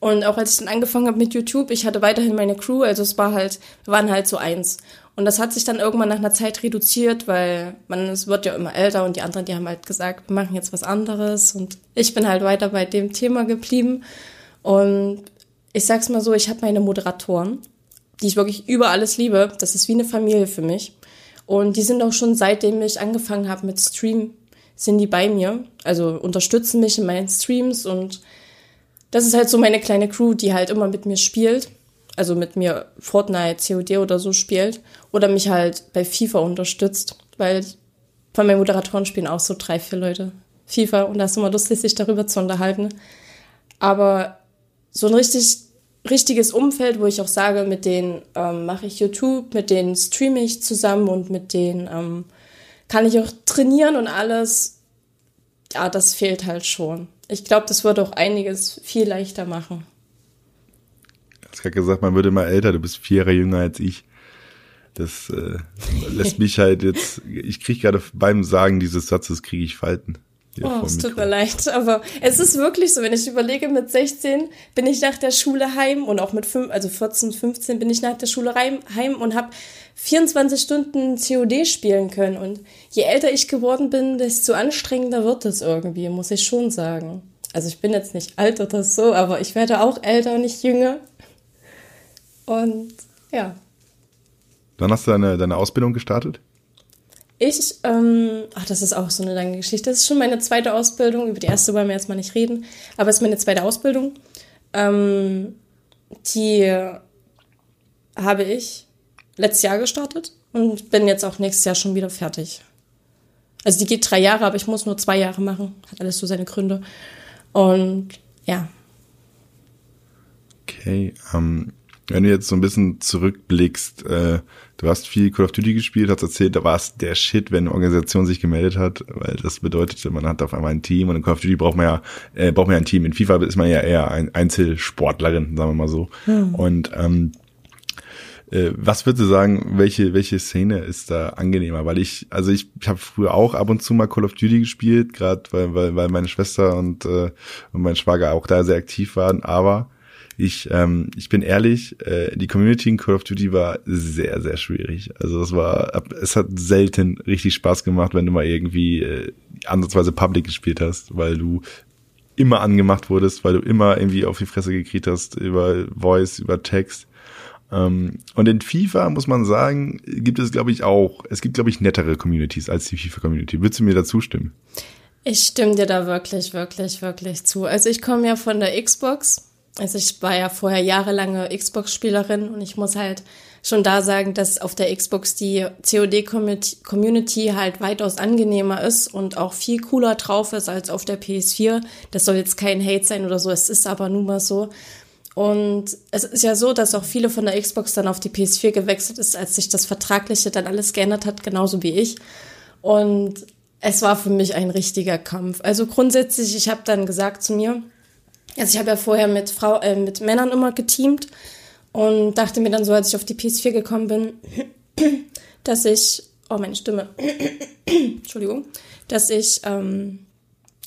Und auch als ich dann angefangen habe mit YouTube, ich hatte weiterhin meine Crew. Also es war halt, wir waren halt so eins. Und das hat sich dann irgendwann nach einer Zeit reduziert, weil man, es wird ja immer älter und die anderen, die haben halt gesagt, wir machen jetzt was anderes. Und ich bin halt weiter bei dem Thema geblieben. Und ich sag's mal so, ich habe meine Moderatoren, die ich wirklich über alles liebe. Das ist wie eine Familie für mich. Und die sind auch schon seitdem ich angefangen habe mit Stream, sind die bei mir. Also unterstützen mich in meinen Streams und das ist halt so meine kleine Crew, die halt immer mit mir spielt. Also mit mir Fortnite, COD oder so spielt. Oder mich halt bei FIFA unterstützt. Weil von meinen Moderatoren spielen auch so drei, vier Leute FIFA und da ist immer lustig, sich darüber zu unterhalten. Aber so ein richtig richtiges Umfeld, wo ich auch sage, mit denen ähm, mache ich YouTube, mit denen streame ich zusammen und mit denen ähm, kann ich auch trainieren und alles. Ja, das fehlt halt schon. Ich glaube, das würde auch einiges viel leichter machen. Du hast gerade gesagt, man würde mal älter, du bist vier Jahre jünger als ich. Das äh, lässt mich halt jetzt, ich kriege gerade beim Sagen dieses Satzes, kriege ich Falten. Oh, es tut mir leid, aber es ist wirklich so, wenn ich überlege, mit 16 bin ich nach der Schule heim und auch mit 5, also 14, 15 bin ich nach der Schule heim und habe 24 Stunden COD spielen können. Und je älter ich geworden bin, desto anstrengender wird es irgendwie, muss ich schon sagen. Also ich bin jetzt nicht alt oder so, aber ich werde auch älter, nicht jünger. Und ja. Wann hast du deine, deine Ausbildung gestartet? Ich, ähm, ach, das ist auch so eine lange Geschichte. Das ist schon meine zweite Ausbildung. Über die erste wollen wir jetzt mal nicht reden. Aber es ist meine zweite Ausbildung. Ähm, die habe ich letztes Jahr gestartet und bin jetzt auch nächstes Jahr schon wieder fertig. Also die geht drei Jahre, aber ich muss nur zwei Jahre machen. Hat alles so seine Gründe. Und ja. Okay, ähm, wenn du jetzt so ein bisschen zurückblickst, äh, du hast viel Call of Duty gespielt, hast erzählt, da war es der Shit, wenn eine Organisation sich gemeldet hat, weil das bedeutete, man hat auf einmal ein Team und in Call of Duty braucht man ja, äh, braucht man ja ein Team. In FIFA ist man ja eher ein Einzelsportlerin, sagen wir mal so. Hm. Und ähm, äh, was würdest du sagen, welche, welche Szene ist da angenehmer? Weil ich, also ich, ich habe früher auch ab und zu mal Call of Duty gespielt, gerade weil, weil, weil meine Schwester und, äh, und mein Schwager auch da sehr aktiv waren, aber ich, ähm, ich bin ehrlich, äh, die Community in Call of Duty war sehr, sehr schwierig. Also es war, es hat selten richtig Spaß gemacht, wenn du mal irgendwie äh, ansatzweise Public gespielt hast, weil du immer angemacht wurdest, weil du immer irgendwie auf die Fresse gekriegt hast über Voice, über Text. Ähm, und in FIFA muss man sagen, gibt es, glaube ich, auch, es gibt, glaube ich, nettere Communities als die FIFA-Community. Würdest du mir dazu stimmen? Ich stimme dir da wirklich, wirklich, wirklich zu. Also ich komme ja von der Xbox. Also ich war ja vorher jahrelange Xbox-Spielerin und ich muss halt schon da sagen, dass auf der Xbox die COD-Community halt weitaus angenehmer ist und auch viel cooler drauf ist als auf der PS4. Das soll jetzt kein Hate sein oder so, es ist aber nun mal so. Und es ist ja so, dass auch viele von der Xbox dann auf die PS4 gewechselt ist, als sich das Vertragliche dann alles geändert hat, genauso wie ich. Und es war für mich ein richtiger Kampf. Also grundsätzlich, ich habe dann gesagt zu mir, also ich habe ja vorher mit Frau, äh, mit Männern immer geteamt und dachte mir dann so, als ich auf die PS4 gekommen bin, <clears throat> dass ich, oh meine Stimme, <clears throat> Entschuldigung, dass ich ähm,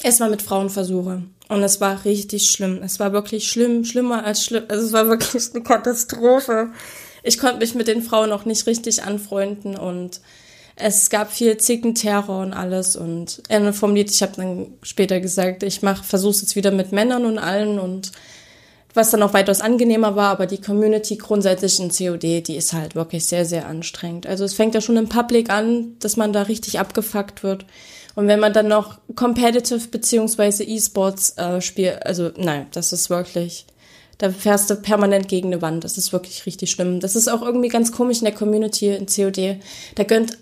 erstmal mit Frauen versuche. Und es war richtig schlimm. Es war wirklich schlimm, schlimmer als schlimm. Also es war wirklich eine Katastrophe. Ich konnte mich mit den Frauen auch nicht richtig anfreunden und es gab viel Zickenterror und alles. Und Ende vom Lied, ich habe dann später gesagt, ich mach, versuch's jetzt wieder mit Männern und allen und was dann auch weitaus angenehmer war, aber die Community grundsätzlich in COD, die ist halt wirklich sehr, sehr anstrengend. Also es fängt ja schon im Public an, dass man da richtig abgefuckt wird. Und wenn man dann noch Competitive beziehungsweise E-Sports äh, spielt, also nein, das ist wirklich, da fährst du permanent gegen eine Wand. Das ist wirklich richtig schlimm. Das ist auch irgendwie ganz komisch in der Community in COD. Da gönnt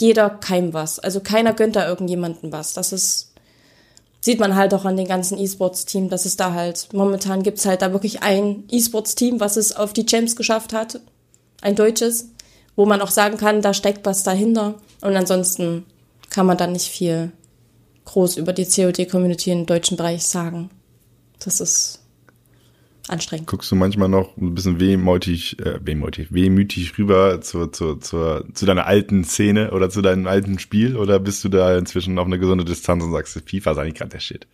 jeder keinem was. Also keiner gönnt da irgendjemanden was. Das ist sieht man halt auch an den ganzen E-Sports-Team, dass es da halt, momentan gibt's halt da wirklich ein E-Sports-Team, was es auf die Champs geschafft hat, ein deutsches, wo man auch sagen kann, da steckt was dahinter. Und ansonsten kann man dann nicht viel groß über die COD-Community im deutschen Bereich sagen. Das ist anstrengend. Guckst du manchmal noch ein bisschen wehmütig, äh, wehmütig, wehmütig rüber zu, zu, zu, zu deiner alten Szene oder zu deinem alten Spiel oder bist du da inzwischen auf eine gesunde Distanz und sagst, FIFA ist eigentlich gerade der Shit?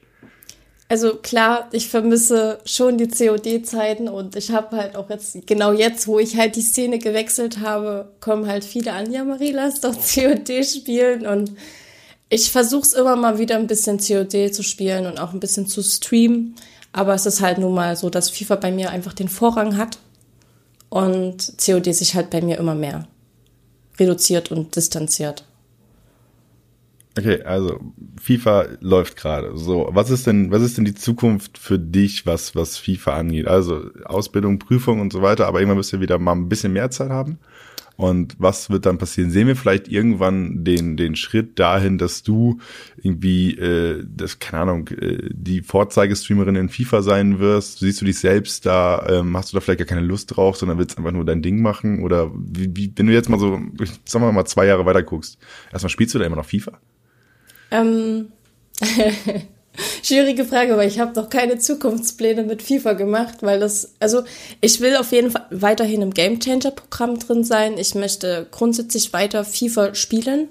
Also klar, ich vermisse schon die COD-Zeiten und ich habe halt auch jetzt, genau jetzt, wo ich halt die Szene gewechselt habe, kommen halt viele an, ja Marie, lass doch COD spielen und ich versuche es immer mal wieder ein bisschen COD zu spielen und auch ein bisschen zu streamen. Aber es ist halt nun mal so, dass FIFA bei mir einfach den Vorrang hat und COD sich halt bei mir immer mehr reduziert und distanziert. Okay, also FIFA läuft gerade. So, was ist denn, was ist denn die Zukunft für dich, was was FIFA angeht? Also Ausbildung, Prüfung und so weiter, aber irgendwann wirst du wieder mal ein bisschen mehr Zeit haben. Und was wird dann passieren? Sehen wir vielleicht irgendwann den, den Schritt dahin, dass du irgendwie, äh, das, keine Ahnung, äh, die Vorzeigestreamerin in FIFA sein wirst? Siehst du dich selbst da, ähm, hast du da vielleicht gar keine Lust drauf, sondern willst einfach nur dein Ding machen? Oder wie, wie, wenn du jetzt mal so, sagen wir mal, zwei Jahre weiter guckst, erstmal spielst du da immer noch FIFA? Ähm. <laughs> Schwierige Frage, weil ich habe noch keine Zukunftspläne mit FIFA gemacht, weil das, also ich will auf jeden Fall weiterhin im Game Changer Programm drin sein. Ich möchte grundsätzlich weiter FIFA spielen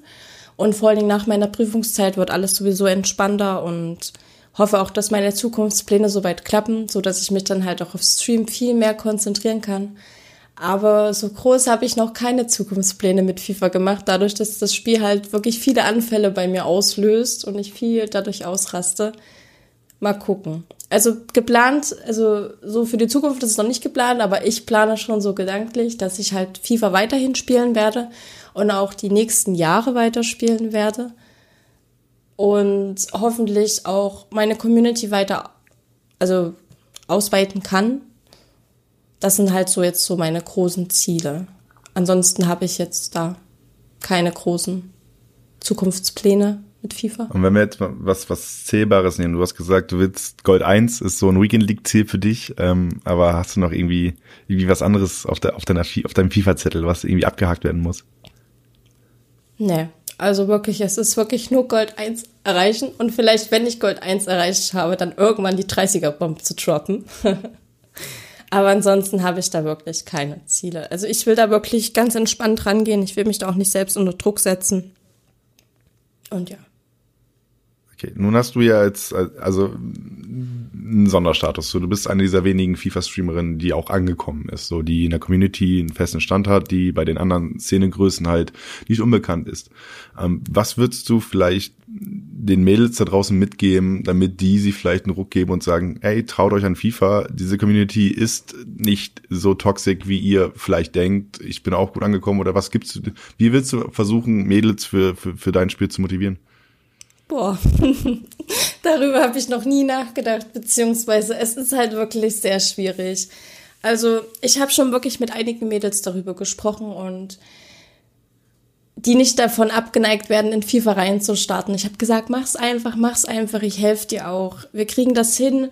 und vor allen Dingen nach meiner Prüfungszeit wird alles sowieso entspannter und hoffe auch, dass meine Zukunftspläne soweit klappen, so dass ich mich dann halt auch auf Stream viel mehr konzentrieren kann. Aber so groß habe ich noch keine Zukunftspläne mit FIFA gemacht, dadurch, dass das Spiel halt wirklich viele Anfälle bei mir auslöst und ich viel dadurch ausraste. Mal gucken. Also geplant, also so für die Zukunft ist es noch nicht geplant, aber ich plane schon so gedanklich, dass ich halt FIFA weiterhin spielen werde und auch die nächsten Jahre weiterspielen werde und hoffentlich auch meine Community weiter, also ausweiten kann das sind halt so jetzt so meine großen Ziele. Ansonsten habe ich jetzt da keine großen Zukunftspläne mit FIFA. Und wenn wir jetzt mal was, was Zählbares nehmen, du hast gesagt, du willst Gold 1 ist so ein Weekend League Ziel für dich, ähm, aber hast du noch irgendwie, irgendwie was anderes auf, der, auf, deiner, auf deinem FIFA-Zettel, was irgendwie abgehakt werden muss? Nee, also wirklich, es ist wirklich nur Gold 1 erreichen und vielleicht, wenn ich Gold 1 erreicht habe, dann irgendwann die 30er-Bomb zu droppen. <laughs> Aber ansonsten habe ich da wirklich keine Ziele. Also ich will da wirklich ganz entspannt rangehen. Ich will mich da auch nicht selbst unter Druck setzen. Und ja. Okay, nun hast du ja jetzt, also einen Sonderstatus. So, du bist eine dieser wenigen FIFA-Streamerinnen, die auch angekommen ist, so die in der Community einen festen Stand hat, die bei den anderen Szenegrößen halt nicht unbekannt ist. Ähm, was würdest du vielleicht den Mädels da draußen mitgeben, damit die sie vielleicht einen Ruck geben und sagen, ey, traut euch an FIFA, diese Community ist nicht so toxisch, wie ihr vielleicht denkt. Ich bin auch gut angekommen oder was gibt's? Wie willst du versuchen, Mädels für, für, für dein Spiel zu motivieren? Boah, <laughs> darüber habe ich noch nie nachgedacht, beziehungsweise es ist halt wirklich sehr schwierig. Also ich habe schon wirklich mit einigen Mädels darüber gesprochen und die nicht davon abgeneigt werden, in FIFA reinzustarten. Ich habe gesagt, mach's einfach, mach's einfach, ich helfe dir auch. Wir kriegen das hin.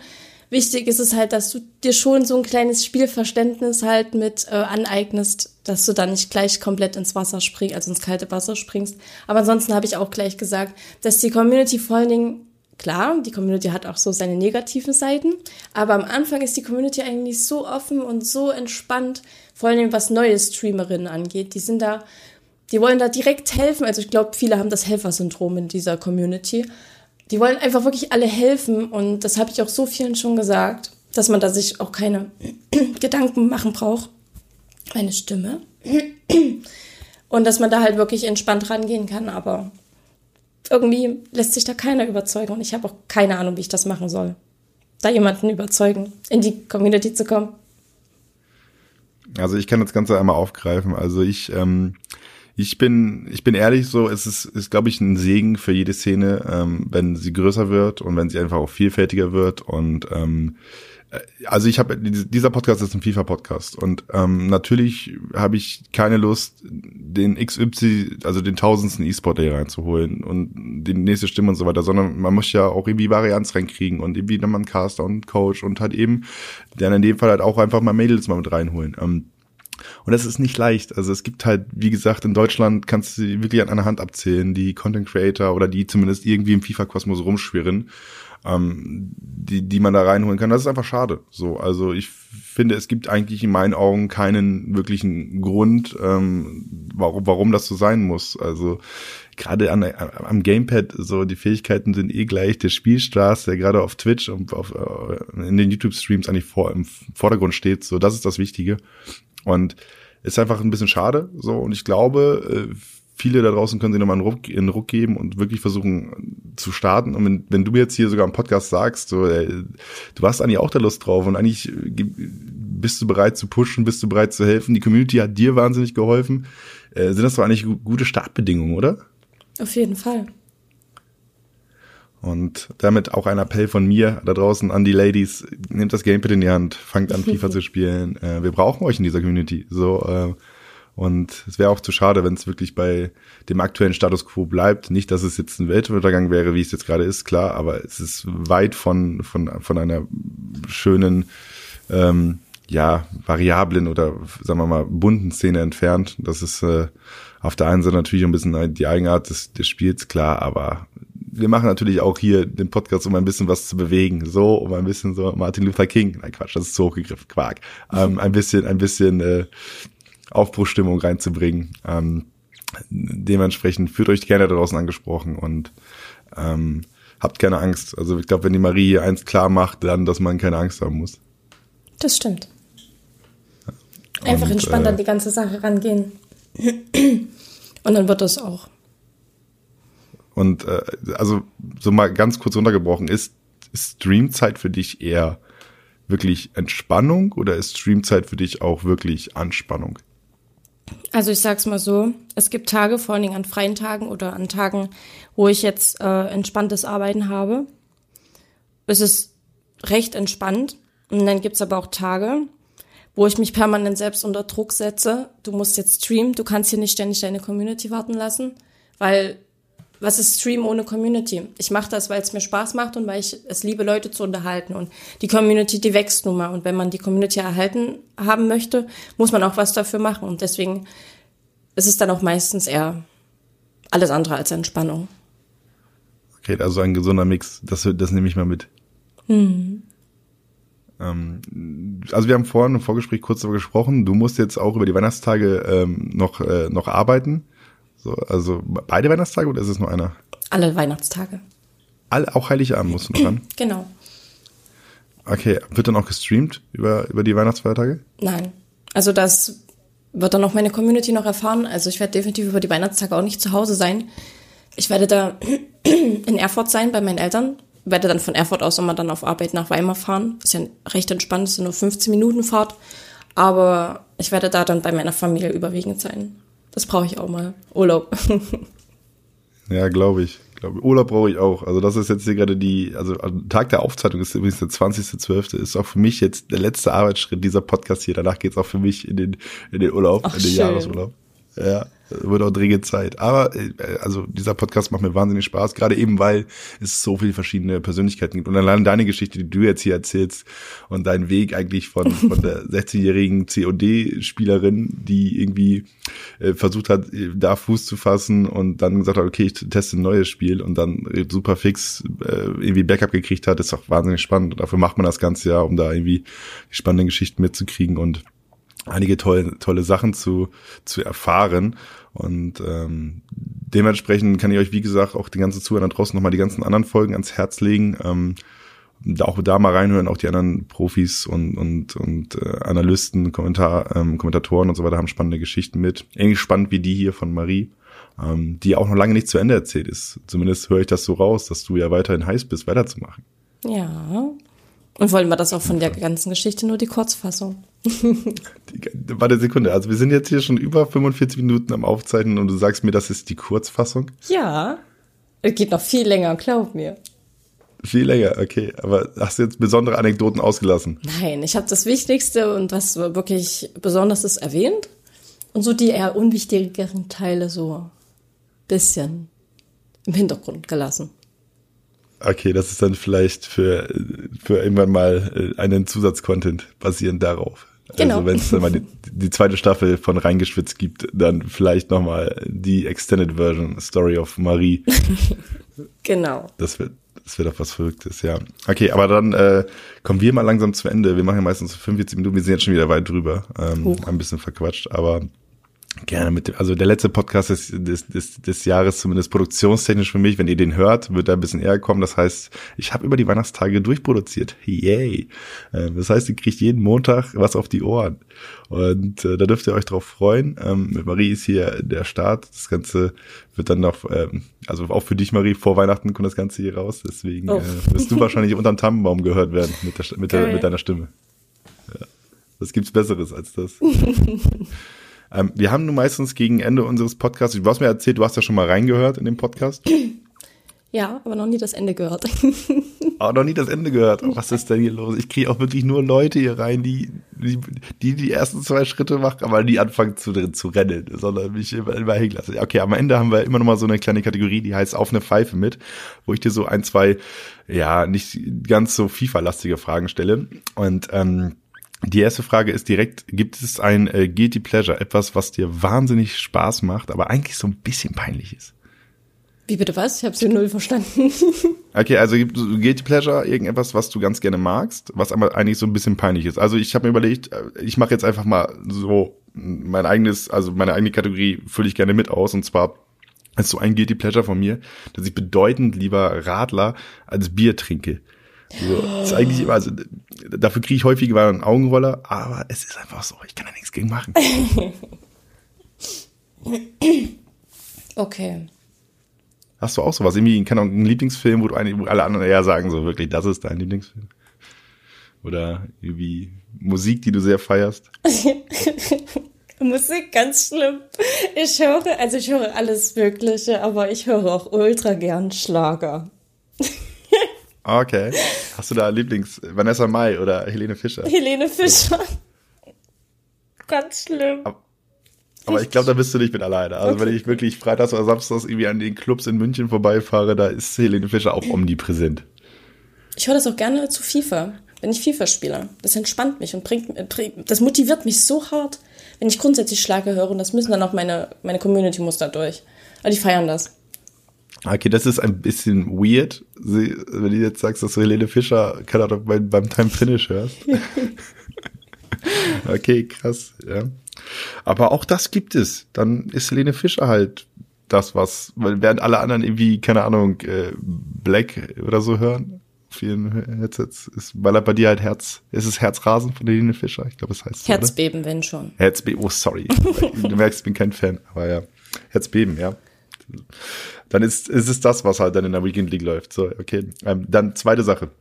Wichtig ist es halt, dass du dir schon so ein kleines Spielverständnis halt mit äh, aneignest, dass du dann nicht gleich komplett ins Wasser springst, also ins kalte Wasser springst. Aber ansonsten habe ich auch gleich gesagt, dass die Community vor allen Dingen Klar, die Community hat auch so seine negativen Seiten, aber am Anfang ist die Community eigentlich so offen und so entspannt, vor allem was neue Streamerinnen angeht. Die sind da die wollen da direkt helfen. Also ich glaube, viele haben das Helfersyndrom in dieser Community. Die wollen einfach wirklich alle helfen und das habe ich auch so vielen schon gesagt, dass man da sich auch keine <clears throat> Gedanken machen braucht. Meine Stimme. Und dass man da halt wirklich entspannt rangehen kann, aber irgendwie lässt sich da keiner überzeugen und ich habe auch keine Ahnung, wie ich das machen soll. Da jemanden überzeugen, in die Community zu kommen. Also ich kann das Ganze einmal aufgreifen. Also ich ähm, ich bin, ich bin ehrlich so, es ist, ist glaube ich, ein Segen für jede Szene, ähm, wenn sie größer wird und wenn sie einfach auch vielfältiger wird. Und ähm, äh, also ich habe, dieser Podcast ist ein FIFA-Podcast und ähm, natürlich habe ich keine Lust, den XY, also den tausendsten E-Sport hier reinzuholen und die nächste Stimme und so weiter, sondern man muss ja auch irgendwie Varianz reinkriegen und irgendwie dann mal einen Caster und einen Coach und halt eben, dann in dem Fall halt auch einfach mal Mädels mal mit reinholen. Ähm, und das ist nicht leicht. Also es gibt halt, wie gesagt, in Deutschland kannst du wirklich an einer Hand abzählen, die Content Creator oder die zumindest irgendwie im FIFA-Kosmos rumschwirren, ähm, die, die man da reinholen kann. Das ist einfach schade. So, also ich finde, es gibt eigentlich in meinen Augen keinen wirklichen Grund, ähm, warum, warum das so sein muss. Also gerade an, am Gamepad, so die Fähigkeiten sind eh gleich. Der Spielstraß, der gerade auf Twitch und auf, äh, in den YouTube-Streams eigentlich vor, im Vordergrund steht, so das ist das Wichtige. Und ist einfach ein bisschen schade. So, und ich glaube, äh, viele da draußen können sich nochmal einen Ruck, einen Ruck geben und wirklich versuchen zu starten. Und wenn, wenn du jetzt hier sogar im Podcast sagst, so, ey, du hast eigentlich auch da Lust drauf und eigentlich äh, bist du bereit zu pushen, bist du bereit zu helfen. Die Community hat dir wahnsinnig geholfen. Äh, sind das doch eigentlich gute Startbedingungen, oder? Auf jeden Fall. Und damit auch ein Appell von mir da draußen an die Ladies, nehmt das Gamepad in die Hand, fangt an FIFA <laughs> zu spielen. Äh, wir brauchen euch in dieser Community. So äh, und es wäre auch zu schade, wenn es wirklich bei dem aktuellen Status quo bleibt. Nicht, dass es jetzt ein Weltuntergang wäre, wie es jetzt gerade ist, klar, aber es ist weit von von von einer schönen ähm, ja variablen oder sagen wir mal bunten Szene entfernt. Das ist äh, auf der einen Seite natürlich ein bisschen die Eigenart des, des Spiels, klar, aber wir machen natürlich auch hier den Podcast, um ein bisschen was zu bewegen. So, um ein bisschen so Martin Luther King. Nein, Quatsch, das ist so hochgegriffen, Quark. Ähm, ein bisschen, ein bisschen äh, Aufbruchstimmung reinzubringen. Ähm, dementsprechend fühlt euch gerne draußen angesprochen und ähm, habt keine Angst. Also ich glaube, wenn die Marie eins klar macht, dann, dass man keine Angst haben muss. Das stimmt. Einfach und, entspannt äh, an die ganze Sache rangehen. <clears throat> Und dann wird das auch. Und äh, also so mal ganz kurz runtergebrochen, ist, ist Streamzeit für dich eher wirklich Entspannung oder ist Streamzeit für dich auch wirklich Anspannung? Also ich sag's mal so, es gibt Tage, vor allen Dingen an freien Tagen oder an Tagen, wo ich jetzt äh, entspanntes Arbeiten habe. Es ist recht entspannt. Und dann gibt's aber auch Tage, wo ich mich permanent selbst unter Druck setze. Du musst jetzt streamen, du kannst hier nicht ständig deine Community warten lassen, weil was ist Stream ohne Community? Ich mache das, weil es mir Spaß macht und weil ich es liebe, Leute zu unterhalten. Und die Community, die wächst nun mal. Und wenn man die Community erhalten haben möchte, muss man auch was dafür machen. Und deswegen ist es dann auch meistens eher alles andere als Entspannung. Okay, also ein gesunder Mix. Das, das nehme ich mal mit. Mhm. Ähm, also wir haben vorhin im Vorgespräch kurz darüber gesprochen. Du musst jetzt auch über die Weihnachtstage ähm, noch, äh, noch arbeiten. So, also beide Weihnachtstage oder ist es nur einer? Alle Weihnachtstage. All, auch Heiligabend musst du noch ran? <clears throat> Genau. Okay, wird dann auch gestreamt über, über die Weihnachtsfeiertage? Nein. Also das wird dann auch meine Community noch erfahren. Also ich werde definitiv über die Weihnachtstage auch nicht zu Hause sein. Ich werde da <clears throat> in Erfurt sein bei meinen Eltern. Werde dann von Erfurt aus immer dann auf Arbeit nach Weimar fahren. Ist ja recht entspannt, ist nur 15 Minuten Fahrt. Aber ich werde da dann bei meiner Familie überwiegend sein. Das brauche ich auch mal. Urlaub. <laughs> ja, glaube ich glaube Urlaub brauche ich auch. Also das ist jetzt hier gerade die, also Tag der Aufzeichnung ist übrigens der 20.12. Ist auch für mich jetzt der letzte Arbeitsschritt dieser Podcast hier. Danach geht's auch für mich in den, in den Urlaub, Ach, in den schön. Jahresurlaub. Ja, wird auch dringend Zeit. Aber äh, also dieser Podcast macht mir wahnsinnig Spaß, gerade eben, weil es so viele verschiedene Persönlichkeiten gibt. Und allein deine Geschichte, die du jetzt hier erzählst und dein Weg eigentlich von, von der <laughs> 16-jährigen COD-Spielerin, die irgendwie äh, versucht hat, da Fuß zu fassen und dann gesagt hat, okay, ich teste ein neues Spiel und dann super fix äh, irgendwie Backup gekriegt hat, ist auch wahnsinnig spannend. Und dafür macht man das ganze Jahr, um da irgendwie die spannenden Geschichten mitzukriegen und einige tolle, tolle Sachen zu, zu erfahren. Und ähm, dementsprechend kann ich euch, wie gesagt, auch die ganze Zuhörer draußen nochmal die ganzen anderen Folgen ans Herz legen. Ähm, auch da mal reinhören, auch die anderen Profis und, und, und äh, Analysten, Kommentar, ähm, Kommentatoren und so weiter haben spannende Geschichten mit. Ähnlich spannend wie die hier von Marie, ähm, die auch noch lange nicht zu Ende erzählt ist. Zumindest höre ich das so raus, dass du ja weiterhin heiß bist, weiterzumachen. Ja, und wollen wir das auch von der ganzen Geschichte nur die Kurzfassung? Warte Sekunde, also wir sind jetzt hier schon über 45 Minuten am Aufzeichnen und du sagst mir, das ist die Kurzfassung? Ja, es geht noch viel länger, glaub mir. Viel länger, okay. Aber hast du jetzt besondere Anekdoten ausgelassen? Nein, ich habe das Wichtigste und was wirklich besonders ist erwähnt und so die eher unwichtigeren Teile so bisschen im Hintergrund gelassen. Okay, das ist dann vielleicht für, für irgendwann mal äh, einen Zusatzcontent basierend darauf. Also genau. Also wenn es dann mal die, die, zweite Staffel von Reingeschwitzt gibt, dann vielleicht nochmal die Extended Version Story of Marie. <laughs> genau. Das wird, das wird auch was Verrücktes, ja. Okay, aber dann äh, kommen wir mal langsam zu Ende. Wir machen ja meistens 45 Minuten, wir sind jetzt schon wieder weit drüber. Ähm, ein bisschen verquatscht, aber Gerne mit dem, also der letzte Podcast des, des, des, des Jahres, zumindest produktionstechnisch für mich, wenn ihr den hört, wird er ein bisschen eher kommen. Das heißt, ich habe über die Weihnachtstage durchproduziert. Yay. Ähm, das heißt, ihr kriegt jeden Montag was auf die Ohren. Und äh, da dürft ihr euch drauf freuen. Ähm, mit Marie ist hier der Start. Das Ganze wird dann noch, ähm, also auch für dich, Marie, vor Weihnachten kommt das Ganze hier raus. Deswegen oh. äh, wirst du wahrscheinlich unterm Tannenbaum gehört werden mit, der, mit, der, mit deiner Stimme. Ja. Was gibt's Besseres als das? <laughs> Ähm, wir haben nun meistens gegen Ende unseres Podcasts, du hast mir erzählt, du hast ja schon mal reingehört in den Podcast. <clears throat> Ja, aber noch nie das Ende gehört. <laughs> Aber noch nie das Ende gehört. Was ist denn hier los? Ich kriege auch wirklich nur Leute hier rein, die die, die die ersten zwei Schritte machen, aber nie anfangen zu, zu rennen, sondern mich immer, immer hängen lassen. Okay, am Ende haben wir immer noch mal so eine kleine Kategorie, die heißt auf eine Pfeife mit, wo ich dir so ein, zwei, ja, nicht ganz so FIFA-lastige Fragen stelle. Und ähm, die erste Frage ist direkt, gibt es ein äh, Guilty Pleasure, etwas, was dir wahnsinnig Spaß macht, aber eigentlich so ein bisschen peinlich ist? Wie bitte was? Ich habe sie null verstanden. <laughs> okay, also gibt es Guilty Pleasure, irgendetwas, was du ganz gerne magst, was aber eigentlich so ein bisschen peinlich ist. Also ich habe mir überlegt, äh, ich mache jetzt einfach mal so mein eigenes, also meine eigene Kategorie fülle ich gerne mit aus und zwar ist so ein Guilty Pleasure von mir, dass ich bedeutend lieber Radler als Bier trinke. So, das ist eigentlich immer, also dafür kriege ich häufig mal einen Augenroller, aber es ist einfach so, ich kann da nichts gegen machen. <laughs> okay. Hast du auch sowas? Irgendwie, keine Ahnung, einen Lieblingsfilm, wo du eigentlich, wo alle anderen eher sagen, so wirklich, das ist dein Lieblingsfilm? Oder irgendwie Musik, die du sehr feierst? <laughs> Musik, ganz schlimm. Ich höre, also ich höre alles Mögliche, aber ich höre auch ultra gern Schlager. <laughs> Okay. Hast du da Lieblings Vanessa Mai oder Helene Fischer? Helene Fischer. Ganz schlimm. Aber, aber ich glaube, da bist du nicht mit alleine. Also okay. wenn ich wirklich freitags oder samstags irgendwie an den Clubs in München vorbeifahre, da ist Helene Fischer auch omnipräsent. Ich höre das auch gerne zu FIFA, wenn ich FIFA spiele. Das entspannt mich und bringt, das motiviert mich so hart, wenn ich grundsätzlich Schlage höre und das müssen dann auch meine, meine Community muss da durch. Aber die feiern das. Okay, das ist ein bisschen weird, wenn du jetzt sagst, dass du Helene Fischer, keine Ahnung, beim, beim Time Finish hörst. <laughs> okay, krass, ja. Aber auch das gibt es. Dann ist Helene Fischer halt das, was, weil während alle anderen irgendwie, keine Ahnung, äh, Black oder so hören, vielen Headsets. Ist, weil er bei dir halt Herz, ist es Herzrasen von Helene Fischer? Ich glaube, es heißt Herzbeben, oder? wenn schon. Herzbeben, oh sorry. <laughs> du merkst, ich bin kein Fan, aber ja. Herzbeben, ja. Dann ist, ist es das, was halt dann in der Weekend League läuft. So, okay. Ähm, dann zweite Sache.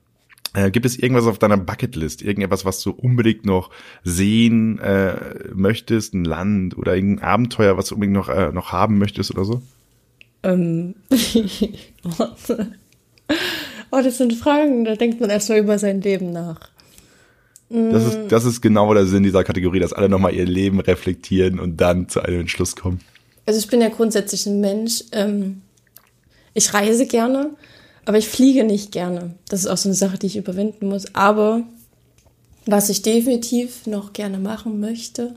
Äh, gibt es irgendwas auf deiner Bucketlist? Irgendetwas, was du unbedingt noch sehen äh, möchtest? Ein Land oder irgendein Abenteuer, was du unbedingt noch, äh, noch haben möchtest oder so? Ähm, <laughs> oh, das sind Fragen, da denkt man erstmal über sein Leben nach. Das ist, das ist genau der Sinn dieser Kategorie, dass alle nochmal ihr Leben reflektieren und dann zu einem Entschluss kommen. Also ich bin ja grundsätzlich ein Mensch. Ähm, ich reise gerne, aber ich fliege nicht gerne. Das ist auch so eine Sache, die ich überwinden muss. Aber was ich definitiv noch gerne machen möchte,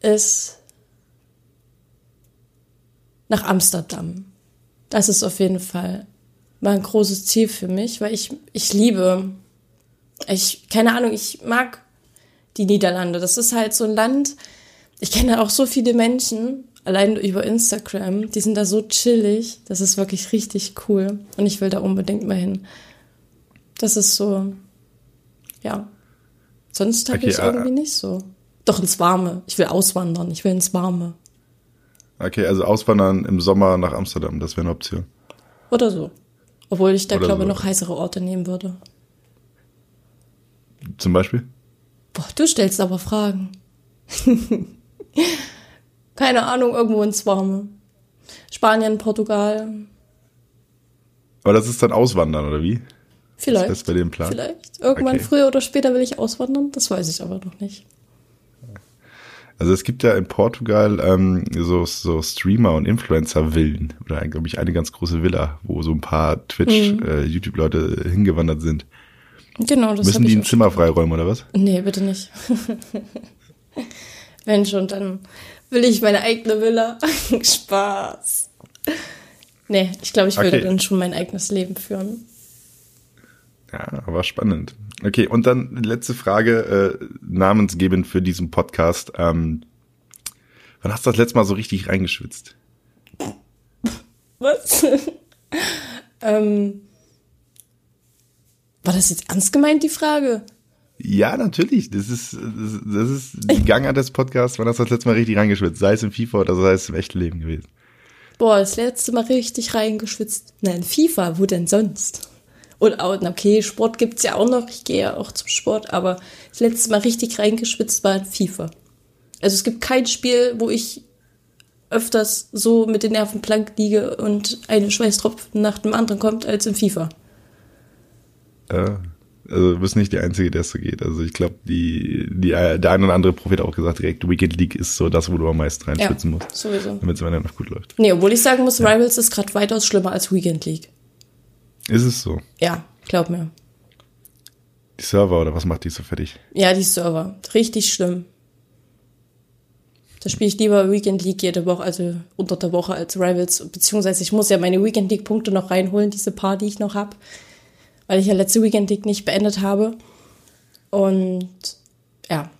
ist nach Amsterdam. Das ist auf jeden Fall mal ein großes Ziel für mich, weil ich, ich liebe, ich, keine Ahnung, ich mag die Niederlande. Das ist halt so ein Land, ich kenne auch so viele Menschen, allein über Instagram, die sind da so chillig. Das ist wirklich richtig cool. Und ich will da unbedingt mal hin. Das ist so, ja. Sonst habe okay, ich irgendwie äh, nicht so. Doch ins Warme. Ich will auswandern. Ich will ins Warme. Okay, also auswandern im Sommer nach Amsterdam, das wäre eine Option. Oder so. Obwohl ich da, Oder glaube so. noch heißere Orte nehmen würde. Zum Beispiel? Boah, du stellst aber Fragen. <laughs> Keine Ahnung, irgendwo ins Warme. Spanien, Portugal. Aber das ist dann Auswandern, oder wie? Vielleicht. Das ist bei dem Plan. Vielleicht. Irgendwann okay. früher oder später will ich auswandern. Das weiß ich aber noch nicht. Also es gibt ja in Portugal ähm, so, so Streamer und Influencer-Villen oder glaube ich eine ganz große Villa, wo so ein paar Twitch, mhm. äh, YouTube-Leute hingewandert sind. Genau, das Müssen die ein Zimmer freiräumen oder was? Nee, bitte nicht. <laughs> Wenn schon, dann will ich meine eigene Villa. <laughs> Spaß. Nee, ich glaube, ich würde okay. dann schon mein eigenes Leben führen. Ja, aber spannend. Okay, und dann letzte Frage, äh, namensgebend für diesen Podcast. Ähm, wann hast du das letzte Mal so richtig reingeschwitzt? Was? <laughs> ähm, war das jetzt ernst gemeint, die Frage? Ja, natürlich. Das ist, das, ist die Gangart des Podcasts. Wann hast du das letzte Mal richtig reingeschwitzt? Sei es im FIFA oder sei es im echten Leben gewesen? Boah, das letzte Mal richtig reingeschwitzt. Nein, FIFA, wo denn sonst? Und okay, Sport gibt's ja auch noch. Ich gehe ja auch zum Sport, aber das letzte Mal richtig reingeschwitzt war in FIFA. Also es gibt kein Spiel, wo ich öfters so mit den Nerven blank liege und ein Schweißtropfen nach dem anderen kommt als in FIFA. Äh, also du bist nicht die Einzige, der es so geht. Also ich glaube, die, die, der eine oder andere Prophet hat auch gesagt, direkt Weekend League ist so das, wo du am meisten reinschwitzen ja, musst. sowieso. Damit es am Ende noch gut läuft. Nee, obwohl ich sagen muss, ja. Rivals ist gerade weitaus schlimmer als Weekend League. Ist es so? Ja, glaub mir. Die Server oder was macht die so fertig? Ja, die Server. Richtig schlimm. Da spiele ich lieber Weekend League jede Woche, also unter der Woche als Rivals. Beziehungsweise ich muss ja meine Weekend League Punkte noch reinholen, diese paar, die ich noch habe. Weil ich ja letzte Weekend League nicht beendet habe. Und ja,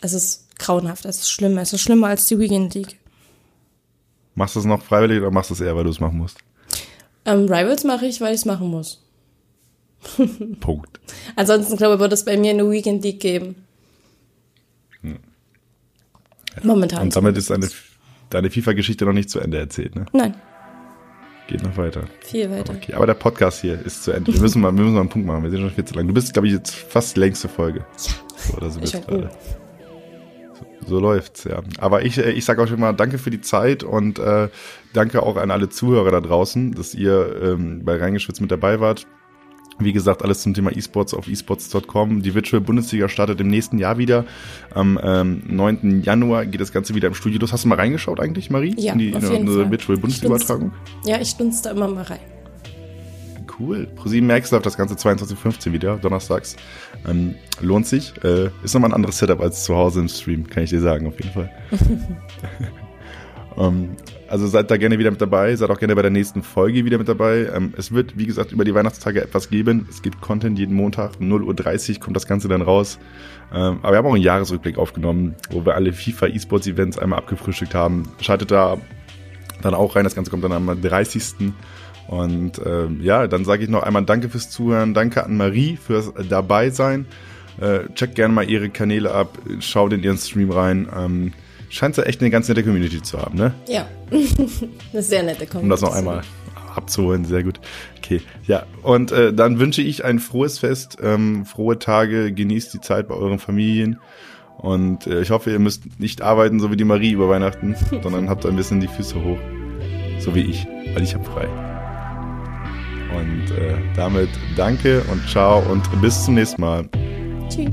es ist grauenhaft, es ist schlimm, es ist schlimmer als die Weekend League. Machst du es noch freiwillig oder machst du es eher, weil du es machen musst? Ähm, Rivals mache ich, weil ich es machen muss. <laughs> Punkt. Ansonsten glaube ich, wird es bei mir eine Weekend League geben. Hm. Momentan. Und damit ist deine, deine FIFA-Geschichte noch nicht zu Ende erzählt, ne? Nein. Geht noch weiter. Viel weiter. Okay, aber der Podcast hier ist zu Ende. Wir müssen mal, wir müssen mal einen Punkt machen. Wir sind schon viel zu lang. Du bist, glaube ich, jetzt fast die längste Folge. Ja. So, oder so bist gerade. So, so läuft's, ja. Aber ich, äh, ich sage auch schon mal Danke für die Zeit und äh, danke auch an alle Zuhörer da draußen, dass ihr ähm, bei Reingeschwitzt mit dabei wart. Wie gesagt, alles zum Thema E-Sports auf esports.com. Die Virtual Bundesliga startet im nächsten Jahr wieder. Am ähm, 9. Januar geht das Ganze wieder im Studio. Das hast du mal reingeschaut eigentlich, Marie? Ja, in die, auf in jeden Fall. Virtual Bundesliga-Übertragung? Ja, ich stunze da immer mal rein. Cool. ProSieben Max läuft das Ganze 22.15 wieder, donnerstags. Ähm, lohnt sich. Äh, ist nochmal ein anderes Setup als zu Hause im Stream, kann ich dir sagen, auf jeden Fall. <laughs> ähm, also seid da gerne wieder mit dabei, seid auch gerne bei der nächsten Folge wieder mit dabei. Ähm, es wird, wie gesagt, über die Weihnachtstage etwas geben. Es gibt Content jeden Montag, 0.30 Uhr kommt das Ganze dann raus. Ähm, aber wir haben auch einen Jahresrückblick aufgenommen, wo wir alle FIFA E-Sports Events einmal abgefrühstückt haben. Schaltet da dann auch rein, das Ganze kommt dann am 30. Und äh, ja, dann sage ich noch einmal Danke fürs Zuhören, danke an Marie fürs Dabeisein. Äh, checkt gerne mal ihre Kanäle ab, schaut in ihren Stream rein. Ähm, scheint sie echt eine ganz nette Community zu haben, ne? Ja, <laughs> eine sehr nette Community. Um das noch einmal abzuholen, sehr gut. Okay, ja, und äh, dann wünsche ich ein frohes Fest, ähm, frohe Tage, genießt die Zeit bei euren Familien und äh, ich hoffe, ihr müsst nicht arbeiten, so wie die Marie über Weihnachten, <laughs> sondern habt ein bisschen die Füße hoch, so wie ich, weil ich habe frei. Und äh, damit danke und ciao und bis zum nächsten Mal. Tschüss.